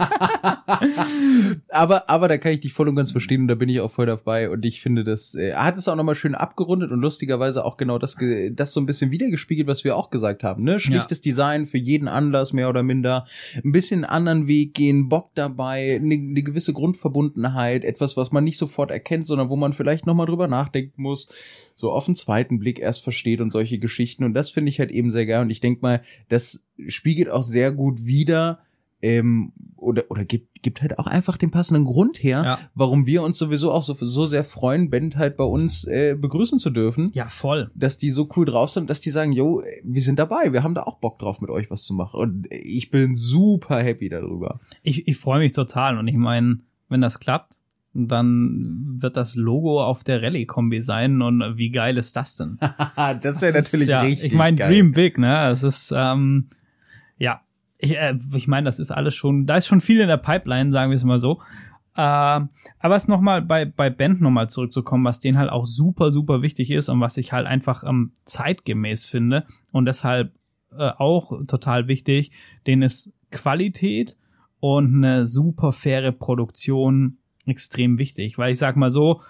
aber, aber da kann ich dich voll und ganz verstehen und da bin ich auch voll dabei und ich finde, das äh, hat es auch nochmal schön abgerundet und lustigerweise auch genau das, das so ein bisschen wiedergespiegelt, was wir auch gesagt haben. Ne? Schlichtes ja. Design für jeden Anlass, mehr oder minder. Ein bisschen einen anderen Weg gehen, Bock dabei, eine, eine gewisse Grundverbundenheit, etwas, was man nicht sofort erkennt, sondern wo man vielleicht nochmal drüber nachdenken muss so auf den zweiten Blick erst versteht und solche Geschichten. Und das finde ich halt eben sehr geil. Und ich denke mal, das spiegelt auch sehr gut wider, ähm, oder, oder gibt, gibt halt auch einfach den passenden Grund her, ja. warum wir uns sowieso auch so, so sehr freuen, Band halt bei uns äh, begrüßen zu dürfen. Ja, voll. Dass die so cool drauf sind, dass die sagen, yo, wir sind dabei, wir haben da auch Bock drauf, mit euch was zu machen. Und ich bin super happy darüber. Ich, ich freue mich total und ich meine, wenn das klappt, dann wird das Logo auf der Rallye-Kombi sein und wie geil ist das denn? das wäre natürlich ja, richtig. Ich meine, Dream Big, ne? Es ist, ähm, ja, ich, äh, ich meine, das ist alles schon, da ist schon viel in der Pipeline, sagen wir es mal so. Äh, aber es nochmal bei, bei Band nochmal zurückzukommen, was denen halt auch super, super wichtig ist und was ich halt einfach ähm, zeitgemäß finde und deshalb äh, auch total wichtig, denen ist Qualität und eine super faire Produktion extrem wichtig, weil ich sag mal so,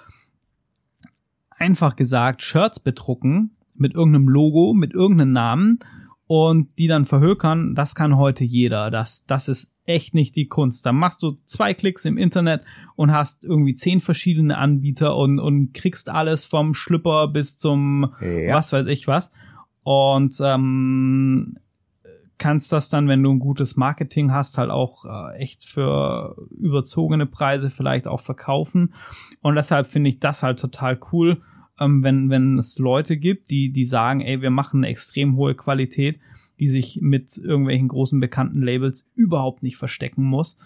einfach gesagt, Shirts bedrucken mit irgendeinem Logo, mit irgendeinem Namen und die dann verhökern, das kann heute jeder. Das, das ist echt nicht die Kunst. Da machst du zwei Klicks im Internet und hast irgendwie zehn verschiedene Anbieter und, und kriegst alles vom Schlüpper bis zum ja. was weiß ich was. Und ähm, kannst das dann, wenn du ein gutes Marketing hast, halt auch äh, echt für überzogene Preise vielleicht auch verkaufen. Und deshalb finde ich das halt total cool, ähm, wenn, wenn es Leute gibt, die, die sagen, ey, wir machen eine extrem hohe Qualität, die sich mit irgendwelchen großen bekannten Labels überhaupt nicht verstecken muss.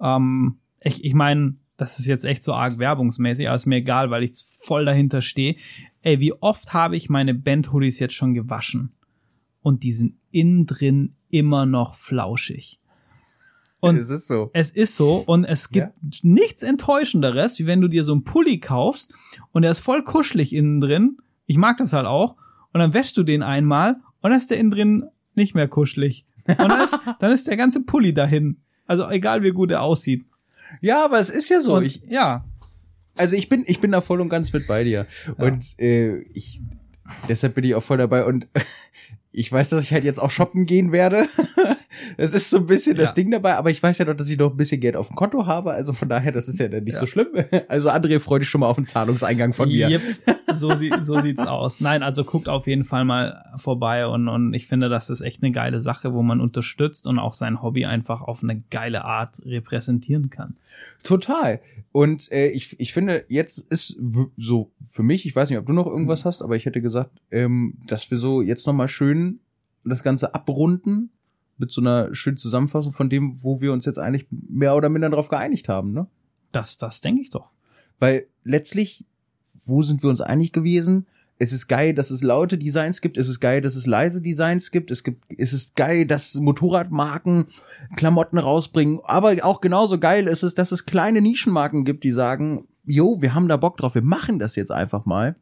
Ähm, ich ich meine, das ist jetzt echt so arg werbungsmäßig, aber ist mir egal, weil ich voll dahinter stehe. Ey, wie oft habe ich meine Band-Hoodies jetzt schon gewaschen? Und die sind innen drin immer noch flauschig. Und es ist so. Es ist so und es gibt ja. nichts enttäuschenderes, wie wenn du dir so einen Pulli kaufst und der ist voll kuschelig innen drin. Ich mag das halt auch. Und dann wäschst du den einmal und dann ist der innen drin nicht mehr kuschelig. Und dann ist, dann ist der ganze Pulli dahin. Also egal wie gut er aussieht. Ja, aber es ist ja so. Und, ich, ja. Also ich bin, ich bin da voll und ganz mit bei dir. Und äh, ich, deshalb bin ich auch voll dabei. Und ich weiß, dass ich halt jetzt auch shoppen gehen werde. Es ist so ein bisschen ja. das Ding dabei, aber ich weiß ja noch, dass ich noch ein bisschen Geld auf dem Konto habe. Also von daher, das ist ja dann nicht ja. so schlimm. Also André, freu dich schon mal auf den Zahlungseingang von mir. Yep. So, sie, so sieht's aus. Nein, also guckt auf jeden Fall mal vorbei und, und ich finde, das ist echt eine geile Sache, wo man unterstützt und auch sein Hobby einfach auf eine geile Art repräsentieren kann. Total. Und äh, ich, ich finde, jetzt ist so für mich, ich weiß nicht, ob du noch irgendwas hast, aber ich hätte gesagt, ähm, dass wir so jetzt nochmal schön das Ganze abrunden mit so einer schönen Zusammenfassung von dem, wo wir uns jetzt eigentlich mehr oder minder darauf geeinigt haben, ne? Das, das denke ich doch. Weil letztlich, wo sind wir uns einig gewesen? Es ist geil, dass es laute Designs gibt. Es ist geil, dass es leise Designs gibt. Es gibt, es ist geil, dass Motorradmarken Klamotten rausbringen. Aber auch genauso geil ist es, dass es kleine Nischenmarken gibt, die sagen, jo, wir haben da Bock drauf. Wir machen das jetzt einfach mal.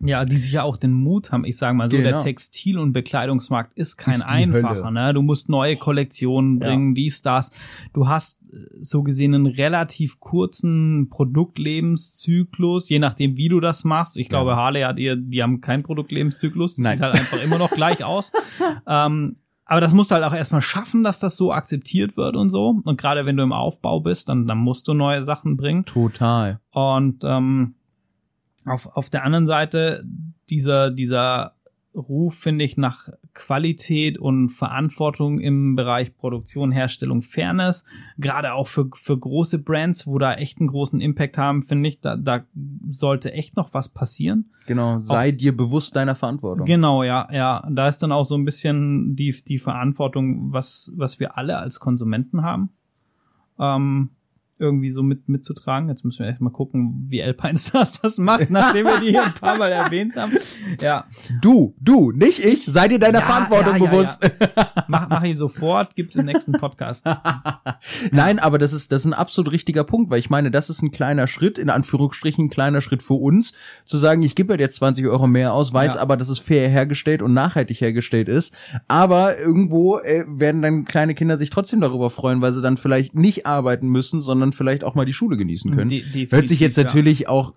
Ja, die sich ja auch den Mut haben. Ich sage mal so, genau. der Textil- und Bekleidungsmarkt ist kein ist einfacher. Hölle. Ne? Du musst neue Kollektionen bringen, ja. dies, das. Du hast äh, so gesehen einen relativ kurzen Produktlebenszyklus, je nachdem, wie du das machst. Ich glaube, ja. Harley hat ihr, die haben keinen Produktlebenszyklus. Das Nein. sieht halt einfach immer noch gleich aus. ähm, aber das musst du halt auch erstmal schaffen, dass das so akzeptiert wird und so. Und gerade wenn du im Aufbau bist, dann, dann musst du neue Sachen bringen. Total. Und ähm, auf, auf der anderen Seite dieser, dieser Ruf, finde ich, nach Qualität und Verantwortung im Bereich Produktion, Herstellung, Fairness, gerade auch für, für große Brands, wo da echt einen großen Impact haben, finde ich, da, da sollte echt noch was passieren. Genau, sei auch, dir bewusst deiner Verantwortung. Genau, ja, ja. Da ist dann auch so ein bisschen die, die Verantwortung, was, was wir alle als Konsumenten haben. Ähm, irgendwie so mit mitzutragen. Jetzt müssen wir erstmal gucken, wie Alpine Stars das macht, nachdem wir die hier ein paar Mal erwähnt haben. Ja. Du, du, nicht ich, sei dir deiner ja, Verantwortung ja, ja, bewusst. Mach, mach ich sofort, gibt's im nächsten Podcast. Nein, aber das ist, das ist ein absolut richtiger Punkt, weil ich meine, das ist ein kleiner Schritt, in Anführungsstrichen ein kleiner Schritt für uns, zu sagen, ich gebe jetzt 20 Euro mehr aus, weiß aber, dass es fair hergestellt und nachhaltig hergestellt ist. Aber irgendwo äh, werden dann kleine Kinder sich trotzdem darüber freuen, weil sie dann vielleicht nicht arbeiten müssen, sondern dann vielleicht auch mal die Schule genießen können. De Hört sich jetzt natürlich ja. auch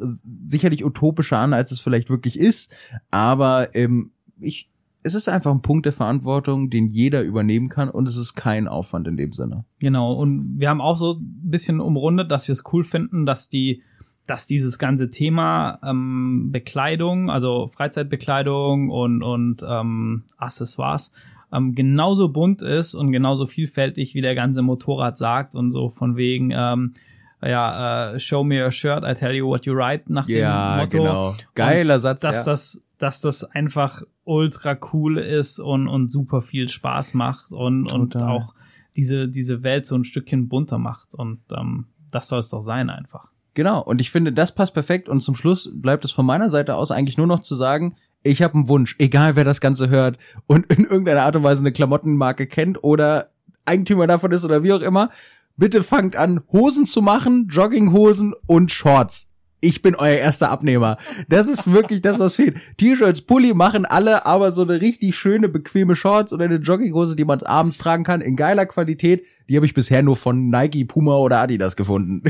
sicherlich utopischer an, als es vielleicht wirklich ist, aber ähm, ich, es ist einfach ein Punkt der Verantwortung, den jeder übernehmen kann und es ist kein Aufwand in dem Sinne. Genau, und wir haben auch so ein bisschen umrundet, dass wir es cool finden, dass die dass dieses ganze Thema ähm, Bekleidung, also Freizeitbekleidung und, und ähm, Accessoires ähm, genauso bunt ist und genauso vielfältig, wie der ganze Motorrad sagt und so von wegen, ähm, ja, uh, show me your shirt, I tell you what you write nach ja, dem Motto. genau. Geiler und Satz, dass ja. das, dass das einfach ultra cool ist und, und super viel Spaß macht und, und auch diese, diese Welt so ein Stückchen bunter macht und ähm, das soll es doch sein einfach. Genau, und ich finde, das passt perfekt und zum Schluss bleibt es von meiner Seite aus eigentlich nur noch zu sagen, ich habe einen Wunsch, egal wer das Ganze hört und in irgendeiner Art und Weise eine Klamottenmarke kennt oder Eigentümer davon ist oder wie auch immer, bitte fangt an, Hosen zu machen, Jogginghosen und Shorts. Ich bin euer erster Abnehmer. Das ist wirklich das, was fehlt. T-Shirts, Pulli machen alle, aber so eine richtig schöne, bequeme Shorts oder eine Jogginghose, die man abends tragen kann, in geiler Qualität, die habe ich bisher nur von Nike, Puma oder Adidas gefunden.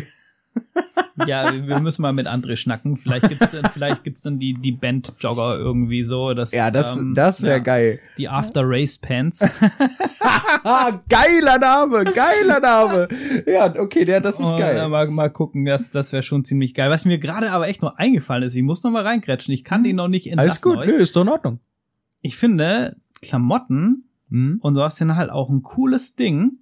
Ja, wir müssen mal mit André schnacken. Vielleicht gibt's dann, vielleicht gibt's dann die, die Band-Jogger irgendwie so. Das, ja, das, ähm, das wäre ja, geil. Die After-Race-Pants. geiler Name, geiler Name. Ja, okay, der, das ist geil. Mal, mal gucken, das, das wäre schon ziemlich geil. Was mir gerade aber echt nur eingefallen ist, ich muss noch mal reingrätschen. Ich kann die noch nicht entlassen. Alles gut, euch. nö, ist doch in Ordnung. Ich finde, Klamotten mhm. und du hast ja halt auch ein cooles Ding,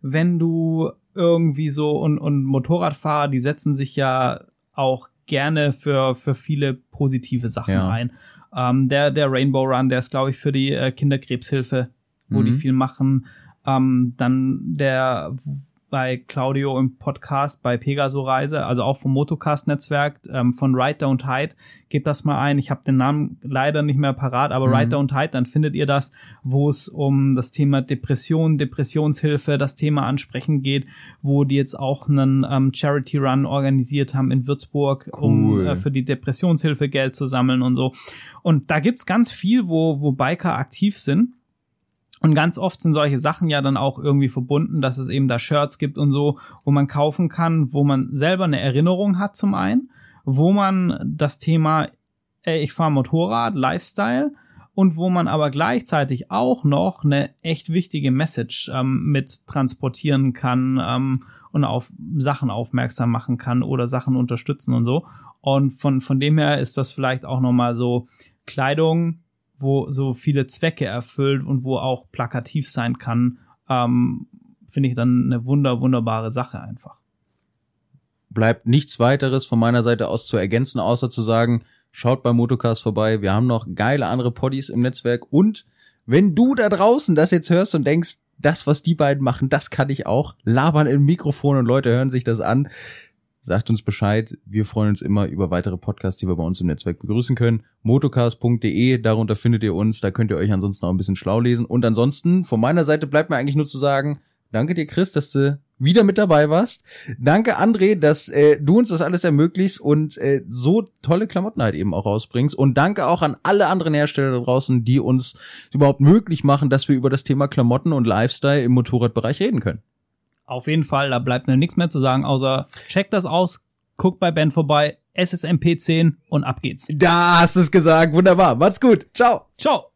wenn du irgendwie so und, und Motorradfahrer, die setzen sich ja auch gerne für, für viele positive Sachen ja. ein. Ähm, der, der Rainbow Run, der ist, glaube ich, für die äh, Kinderkrebshilfe, wo mhm. die viel machen. Ähm, dann der, bei Claudio im Podcast bei Pegaso Reise, also auch vom Motocast-Netzwerk ähm, von Ride Don't Hide. Gebt das mal ein. Ich habe den Namen leider nicht mehr parat, aber mhm. Ride Don't Hide, dann findet ihr das, wo es um das Thema Depression, Depressionshilfe, das Thema ansprechen geht, wo die jetzt auch einen ähm, Charity Run organisiert haben in Würzburg, cool. um äh, für die Depressionshilfe Geld zu sammeln und so. Und da gibt's ganz viel, wo, wo Biker aktiv sind. Und ganz oft sind solche Sachen ja dann auch irgendwie verbunden, dass es eben da Shirts gibt und so, wo man kaufen kann, wo man selber eine Erinnerung hat zum einen, wo man das Thema, ey, ich fahre Motorrad, Lifestyle, und wo man aber gleichzeitig auch noch eine echt wichtige Message ähm, mit transportieren kann ähm, und auf Sachen aufmerksam machen kann oder Sachen unterstützen und so. Und von, von dem her ist das vielleicht auch nochmal so Kleidung, wo so viele Zwecke erfüllt und wo auch plakativ sein kann, ähm, finde ich dann eine wunder, wunderbare Sache einfach. Bleibt nichts weiteres von meiner Seite aus zu ergänzen, außer zu sagen, schaut bei Motocast vorbei. Wir haben noch geile andere Poddies im Netzwerk und wenn du da draußen das jetzt hörst und denkst, das, was die beiden machen, das kann ich auch, labern im Mikrofon und Leute hören sich das an, Sagt uns Bescheid. Wir freuen uns immer über weitere Podcasts, die wir bei uns im Netzwerk begrüßen können. motocast.de, darunter findet ihr uns. Da könnt ihr euch ansonsten auch ein bisschen schlau lesen. Und ansonsten, von meiner Seite bleibt mir eigentlich nur zu sagen, danke dir, Chris, dass du wieder mit dabei warst. Danke, André, dass äh, du uns das alles ermöglicht und äh, so tolle Klamotten halt eben auch rausbringst. Und danke auch an alle anderen Hersteller da draußen, die uns überhaupt möglich machen, dass wir über das Thema Klamotten und Lifestyle im Motorradbereich reden können. Auf jeden Fall, da bleibt mir nichts mehr zu sagen, außer checkt das aus, guckt bei Ben vorbei, SSMP 10 und ab geht's. Da hast du es gesagt, wunderbar. Macht's gut. Ciao. Ciao.